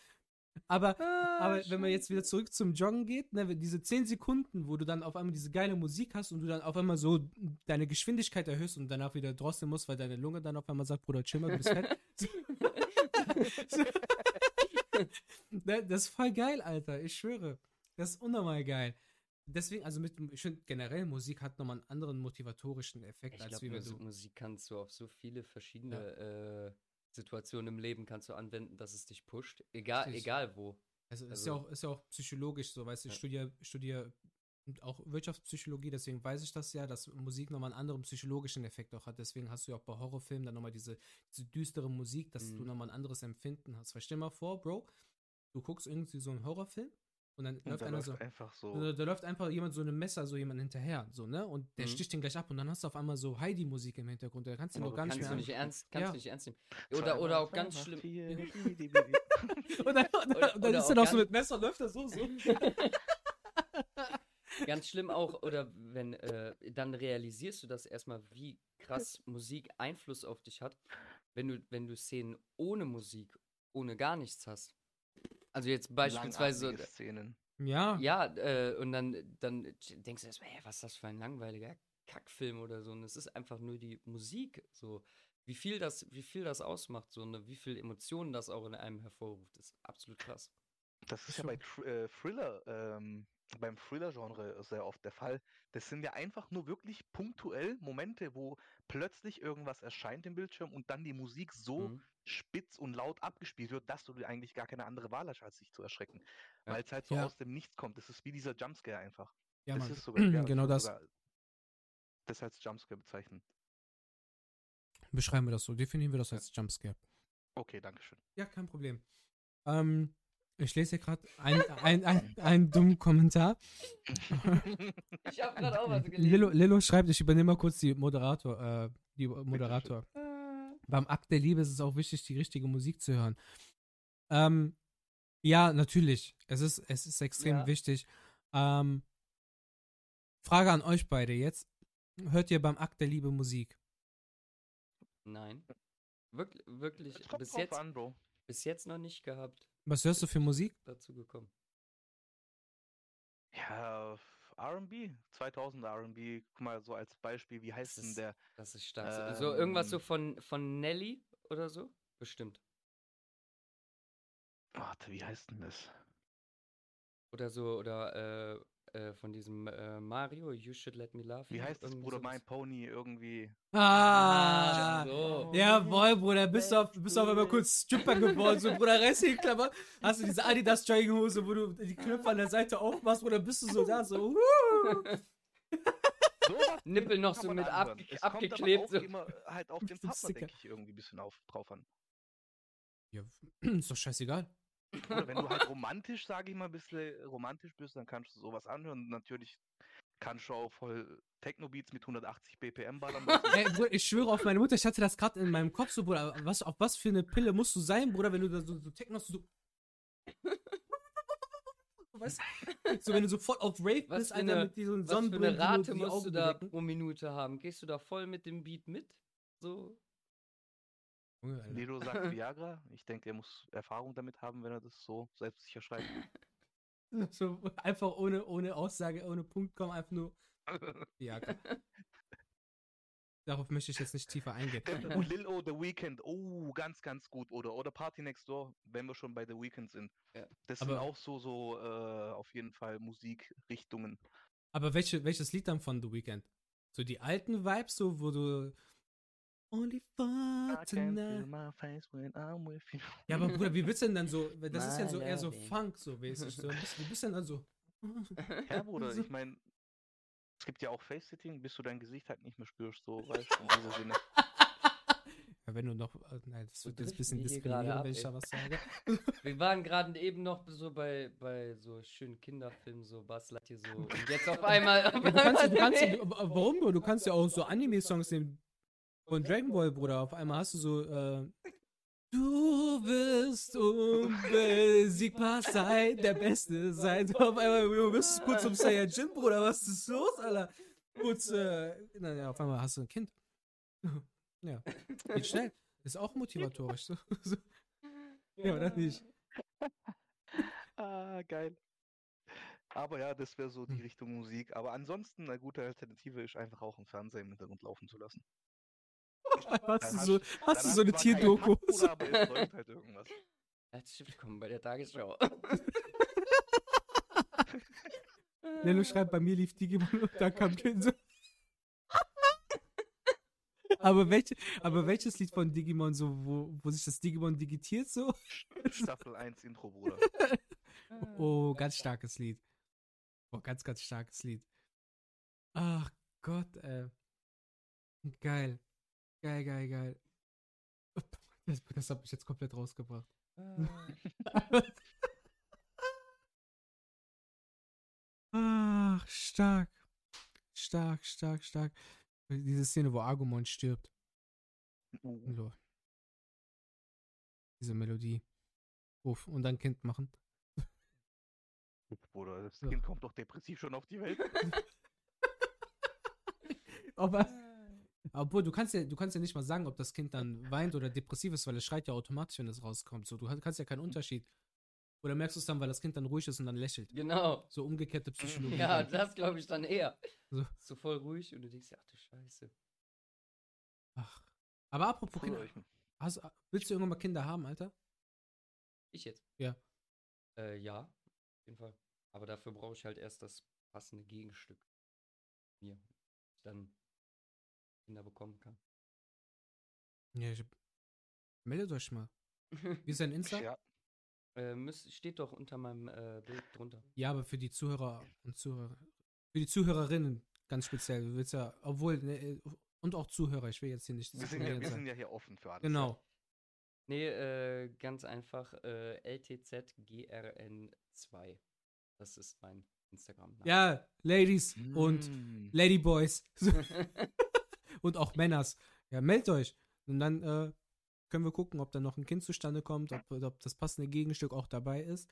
Aber, aber wenn man jetzt wieder zurück zum Joggen geht, ne, diese 10 Sekunden, wo du dann auf einmal diese geile Musik hast und du dann auf einmal so deine Geschwindigkeit erhöhst und danach wieder drosseln musst, weil deine Lunge dann auf einmal sagt, Bruder, chill mal, du bist fett. So. das ist voll geil, Alter. Ich schwöre. Das ist unnormal geil. Deswegen, also mit, ich finde generell Musik hat nochmal einen anderen motivatorischen Effekt, Ich als glaube, wie wenn Musik, du. Musik kannst du auf so viele verschiedene äh, Situationen im Leben kannst du anwenden, dass es dich pusht. Egal, egal wo. Also, ist, also- ja auch, ist ja auch psychologisch so, weißt du, ich Ja. studiere studier auch Wirtschaftspsychologie, deswegen weiß ich das ja, dass Musik nochmal einen anderen psychologischen Effekt auch hat. Deswegen hast du ja auch bei Horrorfilmen dann nochmal diese, diese düstere Musik, dass du Mhm. nochmal ein anderes Empfinden hast. Weil stell dir mal vor, Bro, du guckst irgendwie so einen Horrorfilm und dann Und läuft da einer läuft so. einfach so. Da, da läuft einfach jemand so ein Messer, so jemand hinterher, so, ne? Und der Mhm. sticht den gleich ab und dann hast du auf einmal so Heidi-Musik im Hintergrund. Da kannst du Aber noch gar nicht Kannst mehr du nicht ernst, kannst Ja. du nicht ernst nehmen. Oder, oder auch ganz schlimm. Und dann, und dann, und dann ist er noch so mit Messer, läuft er so, so. Ganz schlimm auch, oder wenn, äh, dann realisierst du das erstmal, wie krass Musik Einfluss auf dich hat, wenn du, wenn du Szenen ohne Musik, ohne gar nichts hast. Also jetzt beispielsweise, Langatmige Szenen. Ja, ja, äh, und dann, dann denkst du erstmal, hey, was ist das für ein langweiliger Kackfilm oder so. Und es ist einfach nur die Musik, so. Wie viel das, wie viel das ausmacht, so, ne, wie viel Emotionen das auch in einem hervorruft, ist absolut krass. Das ist ja so. bei Thr äh, Thriller, ähm, beim Thriller-Genre sehr oft der Fall. Das sind ja einfach nur wirklich punktuell Momente, wo plötzlich irgendwas erscheint im Bildschirm und dann die Musik so Mhm. spitz und laut abgespielt wird, dass du dir eigentlich gar keine andere Wahl hast, als dich zu erschrecken. Ja. Weil es halt so Ja. aus dem Nichts kommt. Das ist wie dieser Jumpscare einfach. Ja, das Mann. ist sogar, ja, genau das. das als Jumpscare bezeichnen. Beschreiben wir das so. Definieren wir das als Jumpscare. Okay, danke schön. Ja, kein Problem. Ähm, ich lese hier gerade einen ein, ein, einen dummen Kommentar. Ich habe gerade auch was gelesen. Lillo, Lillo schreibt, ich übernehme mal kurz die Moderator, äh, die Moderator. Äh, Beim Akt der Liebe ist es auch wichtig, die richtige Musik zu hören. Ähm, ja, natürlich. Es ist, es ist extrem Ja. wichtig. Ähm, Frage an euch beide jetzt. Hört ihr beim Akt der Liebe Musik? Nein. Wirklich, wirklich bis jetzt, an, Bro. bis jetzt noch nicht gehabt, Was hörst du für Musik? dazu gekommen. Ja, R&B, 2000 R&B, guck mal so als Beispiel, wie heißt Das denn ist- der? Das ist stark. so, so irgendwas so Ähm. von, von Nelly oder so? Bestimmt. Warte, wie heißt denn das? Oder so, oder äh, äh, von diesem äh, Mario, You Should Let Me Love Wie heißt das, Bruder? sowas. Mein Pony irgendwie. Ah! so. Jawohl, Bruder, bist du auf, bist du auf einmal kurz Stripper geworden, so, Bruder, Wrestling-Klammer. Hast du diese Adidas Jogginghose, wo du die Knöpfe an der Seite aufmachst, Bruder, bist du so da, so, uh. Sowas Nippel noch so mit abge Es kommt aber abgeklebt. auch So. immer halt auf den Partner, Sticker. denke ich, irgendwie ein bisschen auf, drauf an. Ja, ist doch scheißegal. Oder wenn du halt romantisch, sage ich mal, ein bisschen romantisch bist, dann kannst du sowas anhören. Natürlich kannst du auch voll Techno-Beats mit 180 BPM ballern. Ey, Bruder, ich schwöre auf meine Mutter, ich hatte das gerade in meinem Kopf so, Bruder, was, auf was für eine Pille musst du sein, Bruder, wenn du da so, so Techno hast, so. Du? So, wenn du sofort auf Rave Was bist, Alter, eine- mit diesen Was für Sonnenbrillen, eine Rate musst du da pro Minute haben? Gehst du da voll mit dem Beat mit? So. Junge. Lido sagt Viagra. Ich denke, er muss Erfahrung damit haben, wenn er das so selbstsicher schreibt. So, einfach ohne, ohne Aussage, ohne Punkt kommen, einfach nur. Komm. Darauf möchte ich jetzt nicht tiefer eingehen. Und Lil O, The Weeknd, oh, ganz, ganz gut. Oder, oder Party Next Door, wenn wir schon bei The Weeknd sind. Ja. Das sind Aber- auch so, so äh, auf jeden Fall Musikrichtungen. Aber welche, welches Lied dann von The Weeknd? So die alten Vibes, so wo du. Only for I can feel tonight. my face when I'm with you. Ja, aber Bruder, wie willst du denn dann so? Das ist ja so eher so. Funk, so mäßig. So. Wie bist- bist du denn dann so? Ja, Bruder, ich meine, es gibt ja auch Face-Sitting, bis du dein Gesicht halt nicht mehr spürst, so, weißt du, in diesem Sinne. Ja, wenn du noch. äh, Nein, das wird jetzt ein bisschen diskriminierend, wenn ich da was sage. Wir waren gerade eben noch so bei, bei so schönen Kinderfilmen, so Buzz Lightyear so. Und jetzt auf einmal. Auf Ja, du kannst, du kannst, warum? Du kannst ja auch so Anime-Songs nehmen von Dragon Ball, Bruder. Auf einmal hast du so, äh, Du wirst unbesiegbar sein, der Beste sein. Auf einmal du wirst du kurz zum Saiyajin, Bruder. Was ist los, Alter? Kurz, äh, naja, auf einmal hast du ein Kind. Ja, geht schnell. Ist auch motivatorisch. So, so. Ja, oder nicht? Ah, geil. Aber ja, das wäre so die Hm. Richtung Musik. Aber ansonsten, eine gute Alternative ist einfach auch einen Fernseher im Hintergrund laufen zu lassen. Hast du so, hast du so eine Tierdoku? Halt irgendwas. Herzlich willkommen bei der Tagesschau. Lello schreibt, bei mir lief Digimon und da kam Kind so. aber, welche, aber welches Lied von Digimon so, wo, wo sich das Digimon digitiert so? Staffel 1 Intro, Bruder. Oh, ganz starkes Lied. Oh, ganz, ganz starkes Lied. Ach Gott, ey. Geil. Geil, geil, geil. Das, das hat mich jetzt komplett rausgebracht. Ach, stark. Stark, stark, stark. Diese Szene, wo Agumon stirbt. Uh, Lol. Diese Melodie. Uff, und dann Kind machen. Bruder, das So. Kind kommt doch depressiv schon auf die Welt. Aber, obwohl, du kannst ja, du kannst ja nicht mal sagen, ob das Kind dann weint oder depressiv ist, weil es schreit ja automatisch, wenn es rauskommt. So, du kannst ja keinen Unterschied. Oder merkst du es dann, weil das Kind dann ruhig ist und dann lächelt. Genau. So umgekehrte Psychologie. Ja, das glaube ich dann eher. So. So voll ruhig und du denkst, dir, ach du Scheiße. Ach. Aber apropos Bruder, Kinder, hast, willst du irgendwann mal Kinder haben, Alter? Ich jetzt. Ja. Äh, ja, auf jeden Fall. Aber dafür brauche ich halt erst das passende Gegenstück. Mir. dann Kinder bekommen kann. Ja, ich, meldet euch mal. Wie ist dein Insta? Ja. Äh, müsst, steht doch unter meinem äh, Bild drunter. Ja, aber für die Zuhörer und Zuhörer, für die Zuhörerinnen ganz speziell. Du willst ja, obwohl, ne, und auch Zuhörer, ich will jetzt hier nicht. Wir sind, ja, wir sind ja hier offen für alles. Genau. Nee, äh, ganz einfach äh, LTZGRN2. Das ist mein Instagram. -Name. Ja, Ladies mm. und Ladyboys. und auch Männers. Ja, meldet euch. Und dann äh, können wir gucken, ob da noch ein Kind zustande kommt, ob, ob das passende Gegenstück auch dabei ist.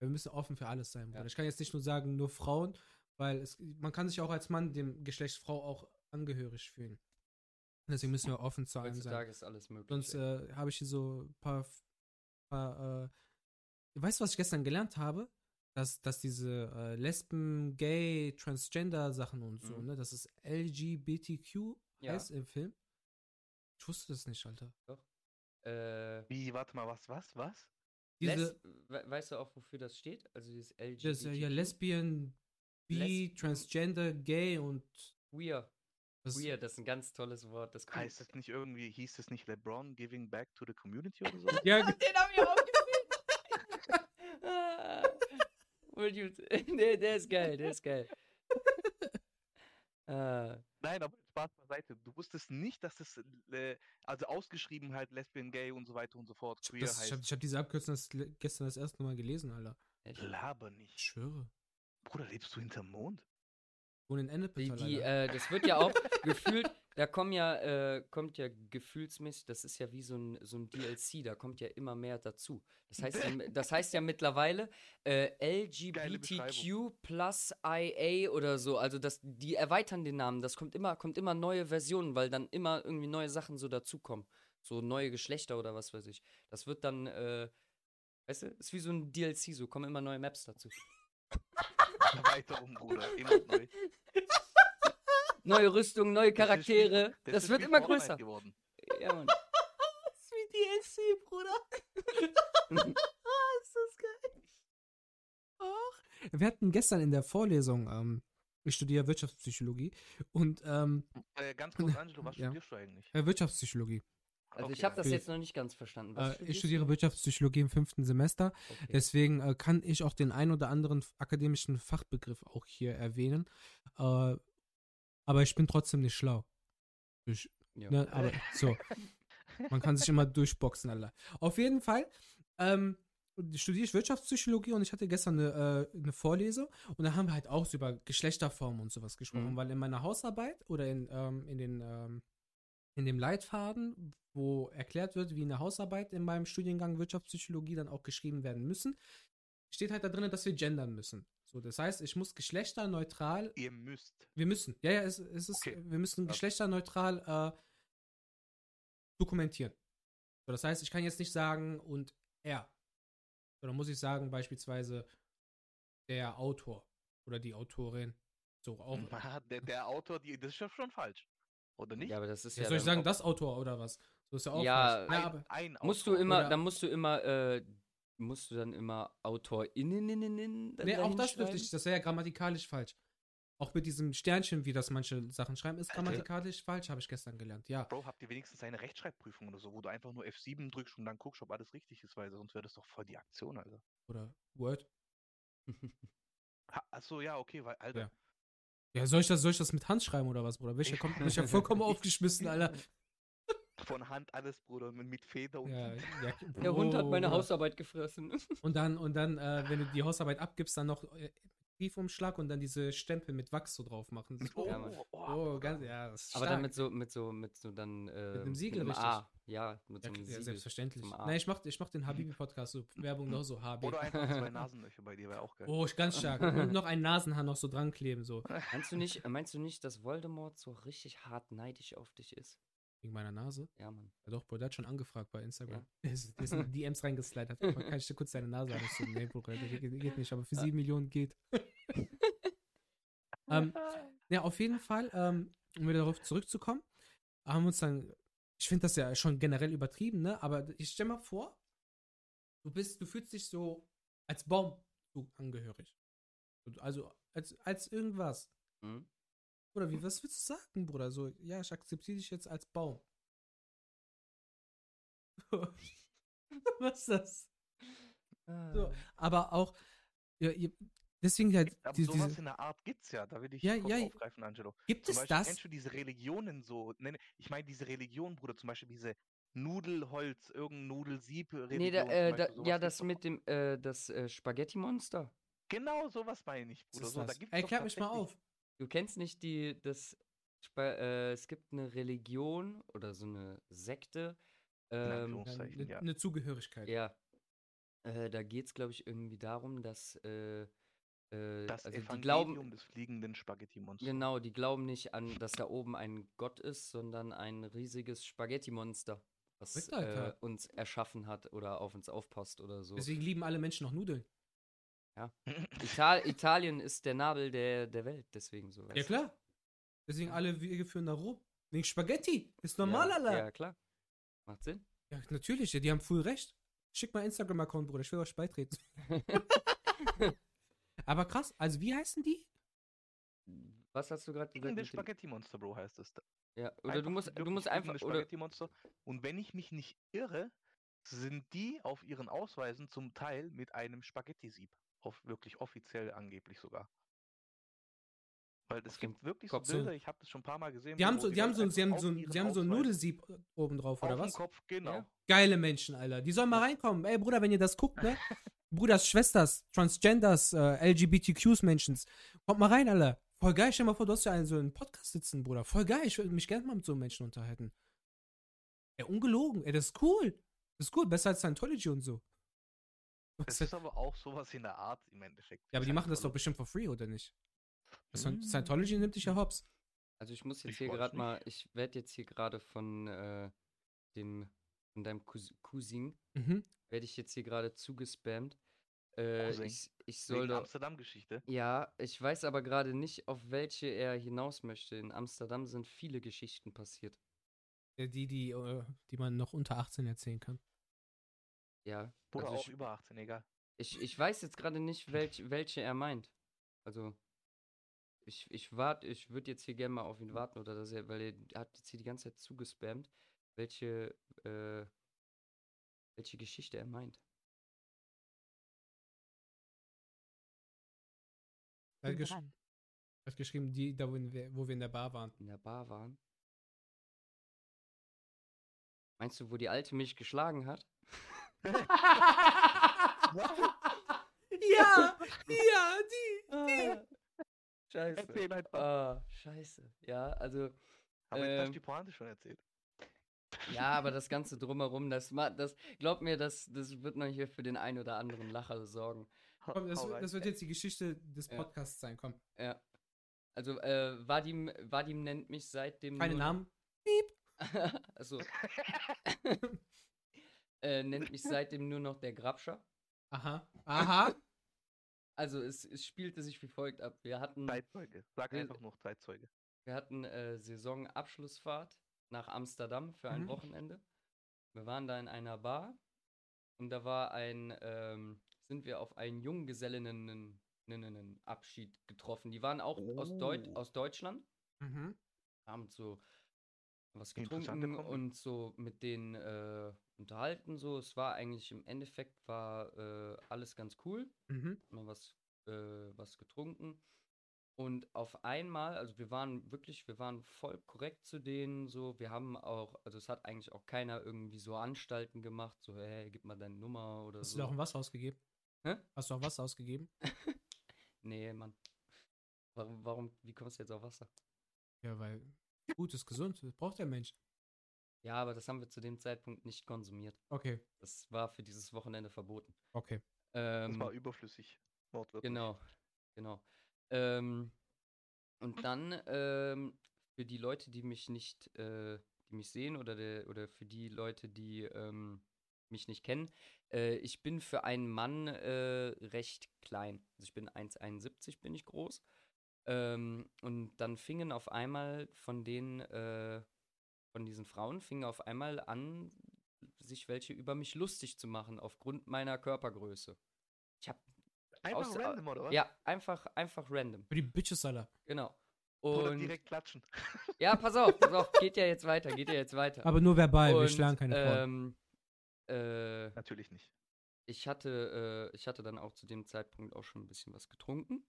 Wir müssen offen für alles sein, Ja. Ich kann jetzt nicht nur sagen, nur Frauen, weil es, man kann sich auch als Mann dem Geschlecht Frau auch angehörig fühlen. Deswegen müssen wir offen zu allem sein. ist alles möglich. Sonst äh, habe ich hier so ein paar, paar äh, weißt du, was ich gestern gelernt habe? Dass, dass diese äh, Lesben, Gay, Transgender Sachen und so, mhm. ne, dass es LGBTQ ja. heißt im Film. Ich wusste das nicht, Alter. Doch. Äh, Wie, warte mal, was, was, was? Diese, Les weißt du auch, wofür das steht? Also dieses LGBT. Das, ja, Lesbian, Bi, Les Transgender, Gay und Queer. Das Queer, das ist ein ganz tolles Wort. Das heißt es nicht irgendwie, hieß es nicht LeBron giving back to the community oder so? ja, den hab ich auch gesehen. der, der ist geil, der ist geil. Uh, Nein, aber Spaß beiseite. Du wusstest nicht, dass es, äh, also ausgeschrieben halt Lesbian, Gay und so weiter und so fort. Queer das, heißt. Ich habe hab diese Abkürzung das, gestern das erste Mal gelesen, Alter. Laber nicht. Ich schwöre. Bruder, lebst du hinterm Mond? Und in Ennepetal, die, die äh, Das wird ja auch gefühlt, da kommen ja, äh, kommt ja gefühlsmäßig, das ist ja wie so ein, so ein DLC, da kommt ja immer mehr dazu. Das heißt, das heißt ja mittlerweile äh, LGBTQ plus IA oder so. Also das, die erweitern den Namen. Das kommt immer, kommt immer neue Versionen, weil dann immer irgendwie neue Sachen so dazukommen. So neue Geschlechter oder was weiß ich. Das wird dann, äh, weißt du, ist wie so ein DLC, so kommen immer neue Maps dazu. Erweiterung, Bruder, immer neu. Neue Rüstung, neue Charaktere. Das, das, das wird immer größer. Geworden. Ja, Mann. Das ist wie DLC, Bruder. ist das geil. Ach. Wir hatten gestern in der Vorlesung, ähm, ich studiere Wirtschaftspsychologie und ähm, äh, ganz kurz, Angelo, was ja. studierst du eigentlich? Äh, Wirtschaftspsychologie. Also okay. ich habe das jetzt noch nicht ganz verstanden. Äh, ich studiere Wirtschaftspsychologie im fünften Semester. Okay. Deswegen äh, kann ich auch den ein oder anderen akademischen Fachbegriff auch hier erwähnen. Äh, aber ich bin trotzdem nicht schlau. Ich, ja. ne, aber so. Man kann sich immer durchboxen, Alter. Auf jeden Fall ähm, studiere ich Wirtschaftspsychologie und ich hatte gestern eine, äh, eine Vorlesung und da haben wir halt auch so über Geschlechterformen und sowas gesprochen, mhm. weil in meiner Hausarbeit oder in, ähm, in, den, ähm, in dem Leitfaden, wo erklärt wird, wie eine Hausarbeit in meinem Studiengang Wirtschaftspsychologie dann auch geschrieben werden müssen, steht halt da drin, dass wir gendern müssen. So, das heißt, ich muss geschlechterneutral. Ihr müsst. Wir müssen. Ja, ja, es, es ist. Okay. Wir müssen geschlechterneutral äh, dokumentieren. So, das heißt, ich kann jetzt nicht sagen und er. Sondern muss ich sagen, beispielsweise der Autor oder die Autorin. So auch. der, der Autor, die, das ist ja schon falsch. Oder nicht? Ja, aber das ist ja. ja soll ich sagen, das Autor oder was? So ist ja auch. Ja, ja ein, ein musst du immer, dann musst du immer äh, musst du dann immer AutorInnen. Nee, auch das dürfte ich. Das wäre ja grammatikalisch falsch. Auch mit diesem Sternchen, wie das manche Sachen schreiben, ist grammatikalisch Alter. falsch, habe ich gestern gelernt. Ja. Bro, habt ihr wenigstens eine Rechtschreibprüfung oder so, wo du einfach nur F7 drückst und dann guckst, ob alles richtig ist, weil sonst wäre das doch voll die Aktion, Alter. Oder Word. Achso, ja, okay, weil, Alter. Ja. Ja, soll ich das, soll ich das mit Hand schreiben oder was, Bruder? Welcher kommt mich ja vollkommen aufgeschmissen, Alter. Von Hand alles, Bruder, mit Feder und. Ja, ja, Der Hund hat meine Hausarbeit gefressen. Und dann, und dann, äh, wenn du die Hausarbeit abgibst, dann noch äh, Briefumschlag und dann diese Stempel mit Wachs so drauf machen. Oh, ja, oh, oh, ganz, ja, das ist Aber dann mit so, mit so, mit so dann. Äh, mit einem Siegel, mit einem A. Ja, mit ja, so einem Siegel. Ja, selbstverständlich. Nein, ich mach, ich mach den Habibi-Podcast, so Werbung noch so Habibi. Oder einfach zwei Nasenlöcher bei dir, wäre auch geil. Oh, ganz stark. und noch ein Nasenhaar noch so dran kleben, so. Meinst du nicht, meinst du nicht, dass Voldemort so richtig hart neidisch auf dich ist? Wegen meiner Nase? Ja, Mann. Ja, doch, Bro, der hat schon angefragt bei Instagram. Ja. ist, ist in DMs reingeslidet. Kann ich dir kurz deine Nase? So, nee, Bruder, geht, geht nicht, aber für sieben Millionen geht. ähm, ja, auf jeden Fall, ähm, um wieder darauf zurückzukommen, haben wir uns dann, ich finde das ja schon generell übertrieben, ne? Aber ich stell mal vor, du bist, du fühlst dich so Als Baumzug angehörig. Also als, als irgendwas. Hm? Oder wie, was willst du sagen, Bruder? So, ja, ich akzeptiere dich jetzt als Baum. was ist das? So, aber auch, ja, ihr, deswegen halt, Aber die, sowas diese, in der Art gibt's ja, da will ich Ja, kurz ja, aufgreifen, Angelo. gibt Zum es Beispiel, das? kennst du diese Religionen so? Ne, ich meine diese Religion, Bruder, zum Beispiel diese Nudelholz, irgendein Nudelsieb-Religion. Nee, da, äh, da, Beispiel, ja, das mit dem, äh, das äh, Spaghetti-Monster. Genau, sowas meine ich, Bruder. So, da gibt's doch Erklär mich mal auf. Du kennst nicht die, das, äh, es gibt eine Religion oder so eine Sekte. Ähm, Eine ja. ne Zugehörigkeit. ja. Äh, da geht es, glaube ich, irgendwie darum, dass, äh, äh, Das also die Evangelium glauben, des fliegenden Spaghetti-Monsters. genau, die glauben nicht an, dass da oben ein Gott ist, sondern ein riesiges Spaghetti-Monster, was äh, uns erschaffen hat oder auf uns aufpasst oder so. Deswegen lieben alle Menschen noch Nudeln. Ital Italien ist der Nabel der, der Welt, deswegen so. Ja, klar. Deswegen alle Wege führen nach Rom. Wegen Spaghetti. Ist normal, ja, Alter. Ja, klar. Macht Sinn. Ja, natürlich, ja, die haben voll recht. Schick mal Instagram-Account, Bruder, ich will euch beitreten. Aber krass, also wie heißen die? Was hast du gerade gesagt? Fliegende mit dem- Spaghetti-Monster, Bro, heißt es. Ja, oder Einfach du musst, du musst einfach, fliegende oder, Spaghetti-Monster. Und wenn ich mich nicht irre, sind die auf ihren Ausweisen zum Teil mit einem Spaghetti-Sieb. Auf wirklich offiziell angeblich sogar. Weil es gibt wirklich Kopf so so- Bilder, ich habe das schon ein paar Mal gesehen. Die haben so, die haben so, sie haben so, sie haben so ein Nudelsieb oben drauf, oder was? Kopf, genau. Geile Menschen, Alter. Die sollen mal reinkommen. Ey, Bruder, wenn ihr das guckt, ne? Bruders, Schwesters, Transgenders, äh, LGBTQs Menschens. Kommt mal rein, Alter. Voll geil. Stell dir mal vor, du hast ja einen, so einen Podcast sitzen, Bruder. Voll geil. Ich würde mich gerne mal mit so einem Menschen unterhalten. Ey, ungelogen. Ey, das ist cool. Das ist cool. Besser als Scientology und so. Es ist aber auch sowas in der Art im Endeffekt. Ja, aber die Ist machen das doch bestimmt for free, oder nicht? Das Mm. Scientology nimmt dich ja hops. also ich muss jetzt Ich hier gerade mal, ich werde jetzt hier gerade von äh, dem, von deinem Cous Cousin, Mhm. werde ich jetzt hier gerade zugespammt. Äh, Cousin. ich, ich soll doch, Amsterdam-Geschichte. ja, ich weiß aber gerade nicht, auf welche er hinaus möchte. In Amsterdam sind viele Geschichten passiert. Ja, Die, die, äh, die man noch unter 18 erzählen kann. Ja, Oder also auch ich, über 18, egal. ich, ich weiß jetzt gerade nicht, welch, welche er meint. Also, ich, ich warte, ich würde jetzt hier gerne mal auf ihn warten, oder dass er, weil er hat jetzt hier die ganze Zeit zugespammt, welche, äh, welche Geschichte er meint. Er hat, gesch er hat geschrieben, die, da wo wir, wo wir in der Bar waren. In der Bar waren. Meinst du, wo die Alte mich geschlagen hat? ja, ja, die. Scheiße. Erzähl einfach. Ah, scheiße. Ja, also, Aber jetzt hast ähm, du die Pointe schon erzählt. ja, aber das Ganze drumherum, das, das glaub mir, das, das wird noch hier für den einen oder anderen Lacher sorgen. Komm, das, das wird jetzt die Geschichte des Ja. Podcasts sein, komm. Ja. Also, äh, Vadim, Vadim nennt mich seitdem. Keine Namen. also. äh, nennt mich seitdem nur noch der Grabscher. Aha. Aha. Also, es, es spielte sich wie folgt ab. Wir hatten, Zeitzeuge. Sag Will- einfach noch Zeitzeuge. wir hatten äh, Saisonabschlussfahrt nach Amsterdam für ein Mhm. Wochenende. Wir waren da in einer Bar und da war ein, ähm, sind wir auf einen Junggesellinnen-Abschied getroffen. Die waren auch aus, Deut Oh. aus Deutschland. Mhm. haben so was getrunken und so mit denen äh, unterhalten. So, es war eigentlich im Endeffekt war äh, alles ganz cool. Mhm. Mal was, äh, was getrunken. Und auf einmal, also wir waren wirklich, wir waren voll korrekt zu denen, so, wir haben auch, also es hat eigentlich auch keiner irgendwie so Anstalten gemacht, so, hey, gib mal deine Nummer oder Hast so. du da auch ein Wasser ausgegeben? Hä? Hast du auch Wasser ausgegeben? Nee, Mann. Warum, warum, wie kommst du jetzt auf Wasser? Ja, weil gut ist gesund, das braucht der Mensch. Ja, aber das haben wir zu dem Zeitpunkt nicht konsumiert. Okay, Das war für dieses Wochenende verboten. okay. Das Ähm, war überflüssig. Wortwörtlich. genau, genau. Ähm, und dann ähm, für die Leute, die mich nicht, äh, die mich sehen oder, der, oder für die Leute, die ähm, mich nicht kennen, äh, ich bin für einen Mann äh, recht klein. Also ich bin 1,71 bin ich groß. Ähm, und dann fingen auf einmal von den, äh, von diesen Frauen, fingen auf einmal an, sich welche über mich lustig zu machen, aufgrund meiner Körpergröße. Ich hab, Einfach Aus- random, oder was? ja, einfach, einfach random. Für die Bitches, Alter. Genau. Oder Und, direkt klatschen. ja, pass auf, pass auf, geht ja jetzt weiter, geht ja jetzt weiter. Aber nur verbal, wir Und, schlagen keine ähm, äh, Natürlich nicht. ich hatte, äh, ich hatte dann auch zu dem Zeitpunkt auch schon ein bisschen was getrunken.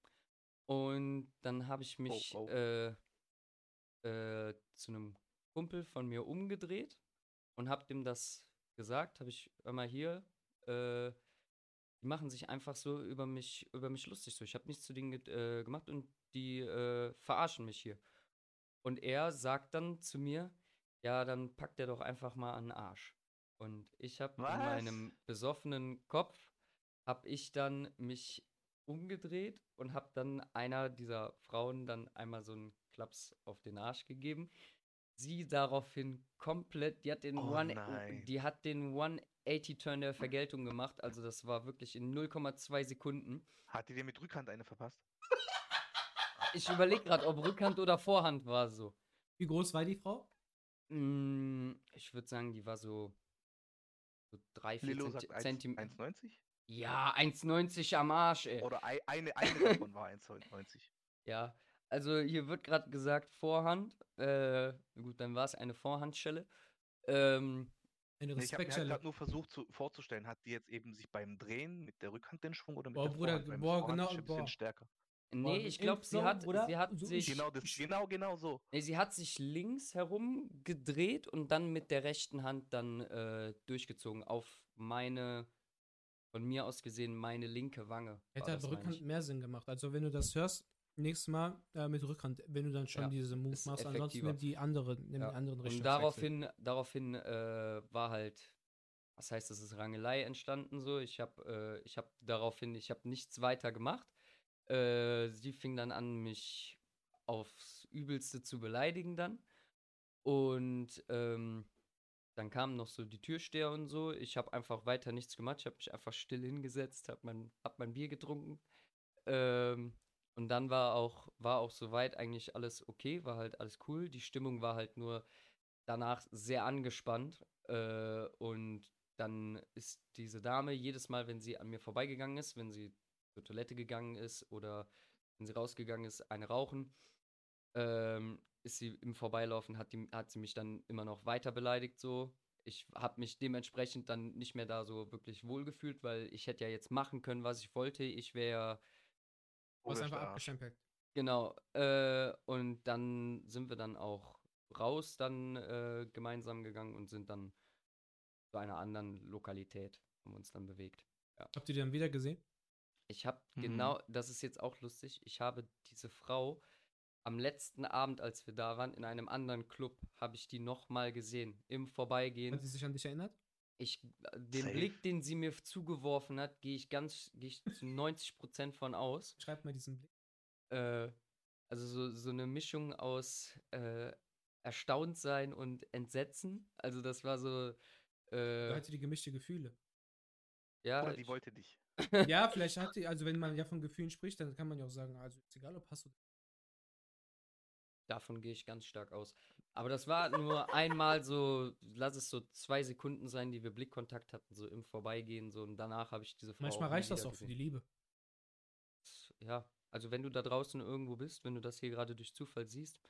Und dann habe ich mich oh. Äh, äh, zu einem Kumpel von mir umgedreht und habe dem das gesagt. Habe ich immer hier, äh, die machen sich einfach so über mich, über mich lustig. So, ich habe nichts zu denen ge äh, gemacht und die äh, verarschen mich hier. Und er sagt dann zu mir, ja, dann packt er doch einfach mal an den Arsch. Und ich habe in meinem besoffenen Kopf, habe ich dann mich umgedreht und habe dann einer dieser Frauen dann einmal so einen Klaps auf den Arsch gegeben. Sie daraufhin komplett, die hat den Oh One, nein. die hat den 180 Turn der Vergeltung gemacht. Also das war wirklich in 0,2 Sekunden. Hat die dir mit Rückhand eine verpasst? Ich überlege gerade, ob Rückhand oder Vorhand war so. Wie groß war die Frau? Mm, ich würde sagen, die war so, so 3, 4 Lilo Zenti sagt 1 Zentim 1,90? Ja, 1,90 am Arsch, ey. Oder ei- eine, eine davon war 1,90. Ja, also hier wird gerade gesagt Vorhand. Äh, gut, dann war es eine Vorhandschelle. Ähm, Eine Nee, ich habe halt gerade nur versucht zu, vorzustellen, hat die jetzt eben sich beim Drehen mit der Rückhand den Schwung oder mit Boah, der Bruder, Vorhand? Boah, Vorhand genau, ein boah. bisschen stärker. nee, Boah, ich glaube, sie hat, Bruder, sie hat so sich, Genau, das, genau, genau so. nee, sie hat sich links herum gedreht und dann mit der rechten Hand dann äh, durchgezogen auf meine, von mir aus gesehen, meine linke Wange. Hätte halt Rückhand mehr Sinn gemacht. Also wenn du das hörst, nächstes Mal äh, mit Rückhand, wenn du dann schon Ja, diese Moves ist machst, ansonsten effektiver. nimm die andere, nimm Ja, die anderen Richtung. Und daraufhin, daraufhin äh, war halt, was heißt, es ist Rangelei entstanden so. Ich habe, äh, ich habe daraufhin, ich habe nichts weiter gemacht. Äh, sie fing dann an, mich aufs Übelste zu beleidigen dann. Und ähm, dann kamen noch so die Türsteher und so. Ich habe einfach weiter nichts gemacht. Ich habe mich einfach still hingesetzt, habe mein, hab mein Bier getrunken. Ähm, und dann war auch, war auch soweit eigentlich alles okay, war halt alles cool. Die Stimmung war halt nur danach sehr angespannt. Äh, und dann ist diese Dame jedes Mal, wenn sie an mir vorbeigegangen ist, wenn sie zur Toilette gegangen ist oder wenn sie rausgegangen ist, eine rauchen, ähm, ist sie im Vorbeilaufen, hat, die, hat sie mich dann immer noch weiter beleidigt so. Ich habe mich dementsprechend dann nicht mehr da so wirklich wohlgefühlt, weil ich hätte ja jetzt machen können, was ich wollte. Ich wäre Du hast einfach abgestempelt. Genau. Äh, und dann sind wir dann auch raus, dann äh, gemeinsam gegangen und sind dann zu einer anderen Lokalität, haben uns dann bewegt. Habt ihr die dann wieder gesehen? Ich habe Mhm. genau, das ist jetzt auch lustig, ich habe diese Frau am letzten Abend, als wir da waren, in einem anderen Club, habe ich die nochmal gesehen, im Vorbeigehen. Hat sie sich an dich erinnert? Ich, äh, den Safe. Blick, den sie mir zugeworfen hat, gehe ich ganz, gehe ich zu 90% von aus. Schreibt mal diesen Blick. Äh, also so, so eine Mischung aus äh, erstaunt sein und Entsetzen. Also das war so, Da äh, hatte die gemischte Gefühle. ja, Oder die ich- wollte dich. ja, vielleicht hat die, also wenn man ja von Gefühlen spricht, dann kann man ja auch sagen, also ist egal, ob hast du. davon gehe ich ganz stark aus. Aber das war nur einmal so, lass es so zwei Sekunden sein, die wir Blickkontakt hatten, so im Vorbeigehen, so und danach habe ich diese Frau. Manchmal reicht das auch für gesehen. die Liebe. Ja, also wenn du da draußen irgendwo bist, wenn du das hier gerade durch Zufall siehst,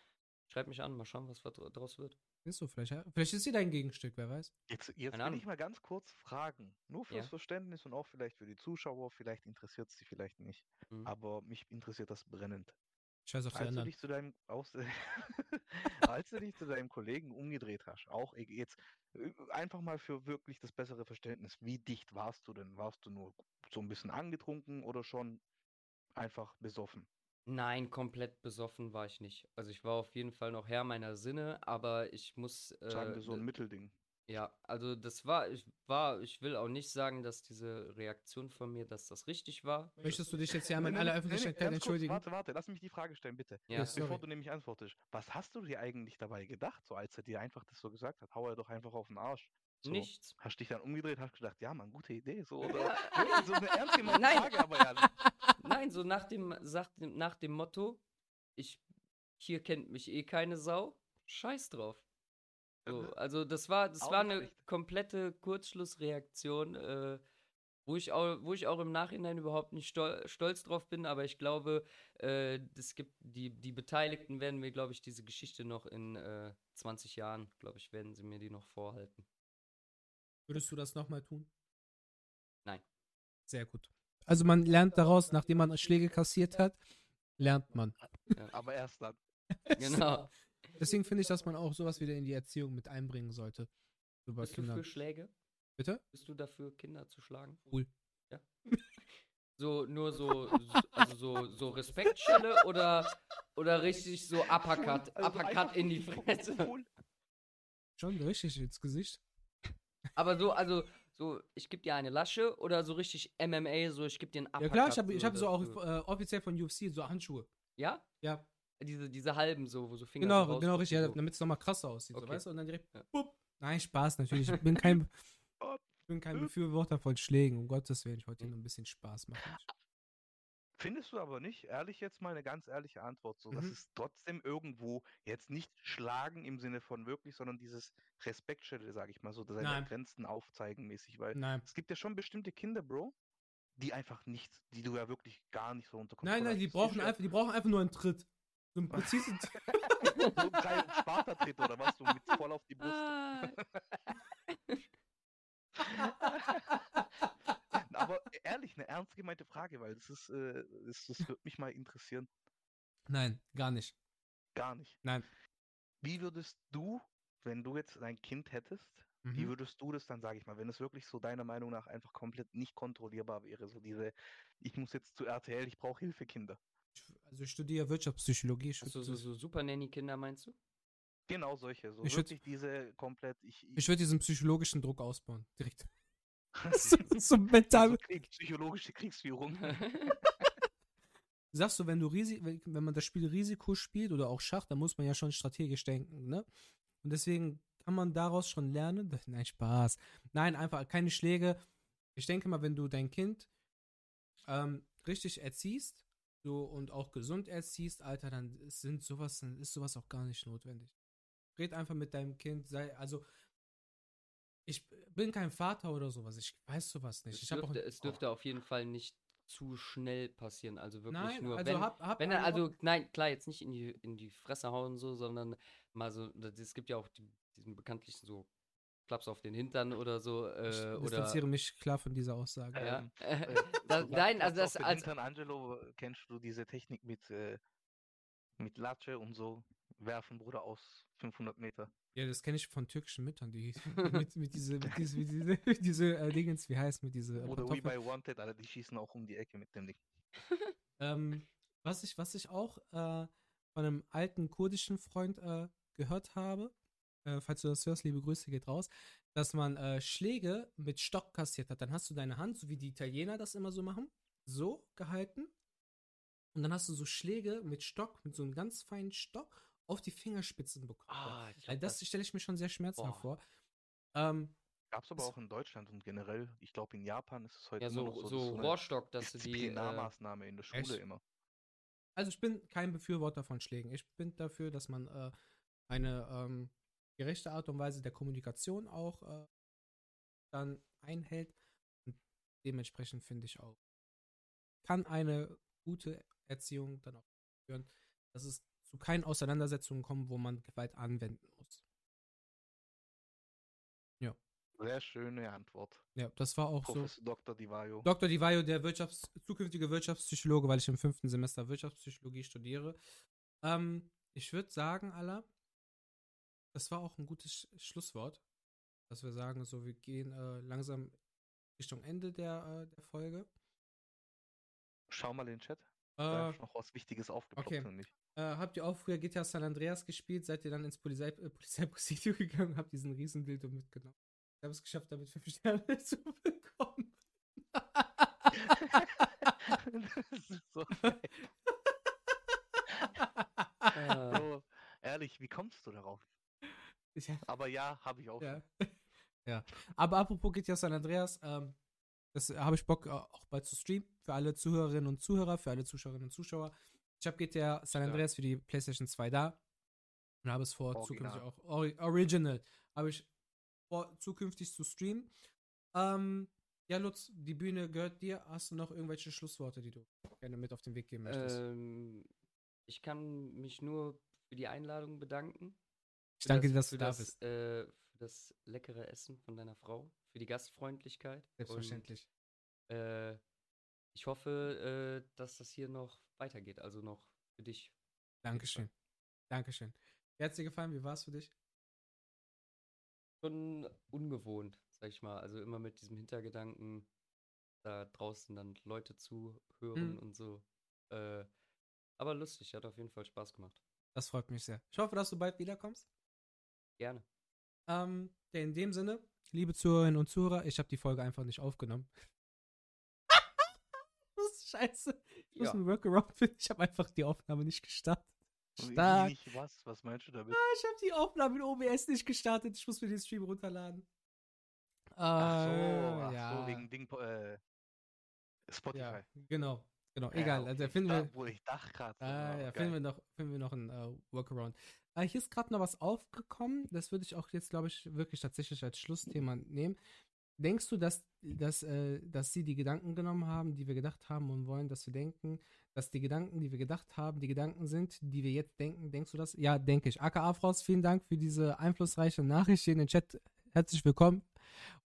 schreib mich an, mal schauen, was draus wird. Ist so, vielleicht, ja. vielleicht ist sie dein Gegenstück, wer weiß. Jetzt, jetzt will ich mal ganz kurz fragen. Nur fürs Ja. Verständnis und auch vielleicht für die Zuschauer. Vielleicht interessiert es sie vielleicht nicht. Mhm. Aber mich interessiert das brennend. Scheiß auf die Als du anderen. dich zu deinem, aus, als du dich zu deinem Kollegen umgedreht hast, auch e- jetzt äh, einfach mal für wirklich das bessere Verständnis, wie dicht warst du denn? Warst du nur so ein bisschen angetrunken oder schon einfach besoffen? Nein, komplett besoffen war ich nicht. Also ich war auf jeden Fall noch Herr meiner Sinne, aber ich muss. Äh, Sagen wir so ein Mittelding. Ja, also das war, ich war, ich will auch nicht sagen, dass diese Reaktion von mir, dass das richtig war. Möchtest du dich jetzt ja Nee, in aller Öffentlichkeit ganz kurz, entschuldigen? Warte, warte, lass mich die Frage stellen, bitte. Ja, Ja, Bevor sorry. du nämlich antwortest, was hast du dir eigentlich dabei gedacht, so als er dir einfach das so gesagt hat? Hau er doch einfach auf den Arsch. So. nichts. Hast dich dann umgedreht, hast gedacht, ja, Mann, gute Idee. So, oder so eine ernst gemeinte Nein. Frage, aber ja. Nein, so nach dem, nach dem, nach dem Motto, ich, hier kennt mich eh keine Sau, scheiß drauf. So, also das war, das Auch war eine komplette Kurzschlussreaktion. Äh, Wo ich auch, wo ich auch im Nachhinein überhaupt nicht stol stolz drauf bin, aber ich glaube, äh, es gibt die, die Beteiligten werden mir, glaube ich, diese Geschichte noch in äh, 20 Jahren, glaube ich, werden sie mir die noch vorhalten. Würdest du das nochmal tun? Nein. Sehr gut. Also man lernt daraus, nachdem man Schläge kassiert hat, lernt man. Aber erst dann. Genau. Deswegen finde ich, dass man auch sowas wieder in die Erziehung mit einbringen sollte. So bei Bist du Kindern. für Schläge? Bitte? Bist du dafür, Kinder zu schlagen? Cool. Ja. So, nur so, so also so, so Respektschelle oder, oder richtig so Uppercut, Also Uppercut in die Fresse? cool. Schon richtig ins Gesicht. Aber so, also, so, ich geb dir eine Lasche oder so richtig MMA, so, ich geb dir einen Uppercut. Ja klar, ich habe ich hab so auch du- äh, offiziell von UFC so Handschuhe. Ja? Ja, Diese, diese halben so, wo so Finger genau, so genau richtig, ja, so. damit es nochmal krasser aussieht, so, Okay. weißt du? Und dann direkt, Ja. Nein, Spaß natürlich. Ich bin kein, ich bin kein Befürworter von Schlägen, um Gottes Willen. Ich wollte Mhm. hier nur ein bisschen Spaß machen. Findest du aber nicht, ehrlich jetzt mal eine ganz ehrliche Antwort, so, dass Mhm. es trotzdem irgendwo jetzt nicht schlagen im Sinne von wirklich, sondern dieses Respektstelle, sage ich mal so, seine Nein. Grenzen aufzeigen mäßig, weil Nein. es gibt ja schon bestimmte Kinder, Bro, die einfach nicht, die du ja wirklich gar nicht so unter Nein, nein, die brauchen, ja einfach, die brauchen einfach nur einen Tritt. So einen präzisen so einen kleinen Sparta-Tritt oder was, so mit voll auf die Brust. Ah, Aber ehrlich, eine ernst gemeinte Frage, weil das ist, äh, das, das würde mich mal interessieren. Nein, gar nicht. Gar nicht. Nein. Wie würdest du, wenn du jetzt ein Kind hättest, wie Mhm. würdest du das dann, sage ich mal, wenn es wirklich so deiner Meinung nach einfach komplett nicht kontrollierbar wäre, so diese, ich muss jetzt zu RTL, ich brauche Hilfe, Kinder. Ich- Also ich studiere Wirtschaftspsychologie. Ich so, würde so, so Super Nanny-Kinder meinst du? Genau solche, so Ich würd- wirklich diese komplett, ich, ich würd diesen psychologischen Druck ausbauen. Direkt. so, so mental. Krieg, psychologische Kriegsführung. Sagst du, wenn du Risi wenn, wenn man das Spiel Risiko spielt oder auch Schach, dann muss man ja schon strategisch denken, ne? Und deswegen kann man daraus schon lernen. Nein, Spaß. Nein, einfach keine Schläge. Ich denke mal, wenn du dein Kind ähm, richtig erziehst so, und auch gesund erziehst, Alter, dann ist- sind sowas, dann ist sowas auch gar nicht notwendig. Red einfach mit deinem Kind, sei, also ich bin kein Vater oder sowas, ich weiß sowas nicht. Es Ich hab auch, dürfte, es dürfte auf jeden Fall nicht zu schnell passieren. Also wirklich nein, nur, also wenn, hab, hab wenn er, also, nein, klar, jetzt nicht in die, in die Fresse hauen so, sondern mal so, es gibt ja auch die, diesen bekanntlichen so Klaps auf den Hintern oder so, ich äh, oder, distanziere mich klar von dieser Aussage. ja. Ähm, Da- Du nein, also das, als, Hintern, Angelo, kennst du diese Technik mit, äh, mit Latsche und so werfen, Bruder, aus 500 Meter? Ja, das kenne ich von türkischen Müttern, die mit, mit diese, mit diese, mit diese, diese äh, Dingens, wie heißt mit diese äh, Oder We by Wanted, Alter, die schießen auch um die Ecke mit dem Ding. Ähm, was ich, was ich auch äh, von einem alten kurdischen Freund äh, gehört habe, äh, falls du das hörst, liebe Grüße geht raus, dass man äh, Schläge mit Stock kassiert hat. Dann hast du deine Hand, so wie die Italiener das immer so machen, so gehalten. Und dann hast du so Schläge mit Stock, mit so einem ganz feinen Stock auf die Fingerspitzen bekommen. Ah, ich Weil glaub, das stelle ich mir schon sehr schmerzhaft Boah. vor. Ähm, Gab's aber Das- auch in Deutschland und generell, ich glaube in Japan ist es heute ja, immer so, noch so, so, das Rohrstock, dass du die, äh, Disziplinarmaßnahme in der Schule Echt? immer. Also ich bin kein Befürworter von Schlägen. Ich bin dafür, dass man äh, eine ähm, gerechte Art und Weise der Kommunikation auch äh, dann einhält. Und dementsprechend finde ich auch, kann eine gute Erziehung dann auch führen, dass es zu keinen Auseinandersetzungen kommt, wo man Gewalt anwenden muss. Sehr schöne Antwort. Ja, das war auch so. Professor Dr. Divayo. Dr. Divayo, der Wirtschafts zukünftige Wirtschaftspsychologe, weil ich im fünften Semester Wirtschaftspsychologie studiere. Ähm, ich würde sagen, Allah, das war auch ein gutes Sch Schlusswort, dass wir sagen, so wir gehen äh, langsam Richtung Ende der, äh, der Folge. Schau mal in den Chat. Da Äh, ist noch was Wichtiges aufgeploppt okay. für mich. äh, habt ihr auch früher GTA San Andreas gespielt? Seid ihr dann ins Polizei, äh, Polizeipräsidium gegangen und habt diesen Riesendildo mitgenommen? Ich habe es geschafft, damit fünf Sterne zu bekommen. das ist so, äh, so ehrlich, wie kommst du darauf? Ich, Aber ja, habe ich auch. Ja. ja. Aber apropos GTA San Andreas, ähm, das äh, habe ich Bock äh, auch bald zu streamen. Für alle Zuhörerinnen und Zuhörer, für alle Zuschauerinnen und Zuschauer. Ich habe GTA San. Andreas für die PlayStation 2 da. Und habe es vor, Original. zukünftig auch Ori Original, habe ich vor, zukünftig zu streamen. Ähm, Ja, Lutz, die Bühne gehört dir. Hast du noch irgendwelche Schlussworte, die du gerne mit auf den Weg geben möchtest? Ähm, ich kann mich nur für die Einladung bedanken. Ich danke dir, dass du da das, bist. Äh, für das leckere Essen von deiner Frau, für die Gastfreundlichkeit. Selbstverständlich. Und, äh, ich hoffe, äh, dass das hier noch weitergeht, also noch für dich. Dankeschön. Dankeschön. Wie hat's dir gefallen? Wie war es für dich? Schon ungewohnt, sag ich mal. Also immer mit diesem Hintergedanken, da draußen dann Leute zuhören Mhm. und so. Äh, aber lustig, hat auf jeden Fall Spaß gemacht. Das freut mich sehr. Ich hoffe, dass du bald wiederkommst. Gerne. Ähm, in dem Sinne, liebe Zuhörerinnen und Zuhörer, ich habe die Folge einfach nicht aufgenommen. das ist scheiße. Ich muss Ja. einen Workaround finden. Ich habe einfach die Aufnahme nicht gestartet. Stark. nicht was? Was meinst du damit? Ich habe die Aufnahme in OBS nicht gestartet. Ich muss mir den Stream runterladen. Ach so, Äh, ach ja. so, wegen Ding, äh, Spotify. Ja, genau. Genau, Ja, egal. okay. also, finden wir, wo ich dachte gerade. Ah, ja, finden wir noch, finden wir noch einen äh, Workaround. Äh, hier ist gerade noch was aufgekommen. Das würde ich auch jetzt, glaube ich, wirklich tatsächlich als Schlussthema nehmen. Denkst du, dass, dass, äh, dass sie die Gedanken genommen haben, die wir gedacht haben und wollen, dass wir denken, dass die Gedanken, die wir gedacht haben, die Gedanken sind, die wir jetzt denken? Denkst du das? Ja, denke ich. AKA Frost, vielen Dank für diese einflussreiche Nachricht hier in den Chat. Herzlich willkommen.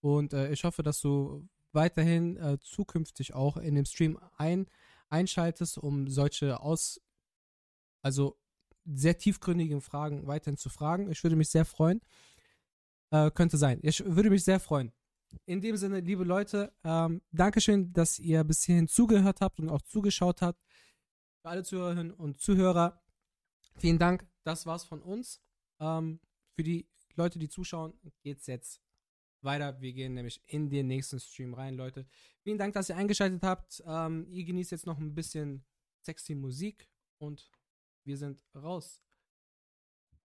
Und äh, ich hoffe, dass du weiterhin äh, zukünftig auch in dem Stream ein, einschaltest, um solche aus, also sehr tiefgründigen Fragen weiterhin zu fragen. Ich würde mich sehr freuen. Äh, könnte sein. Ich würde mich sehr freuen. In dem Sinne, liebe Leute, ähm, Dankeschön, dass ihr bis hierhin zugehört habt und auch zugeschaut habt. Für alle Zuhörerinnen und Zuhörer, vielen Dank. Das war's von uns. Ähm, für die Leute, die zuschauen, geht's jetzt weiter. Wir gehen nämlich in den nächsten Stream rein, Leute. Vielen Dank, dass ihr eingeschaltet habt. Ähm, ihr genießt jetzt noch ein bisschen sexy Musik und wir sind raus.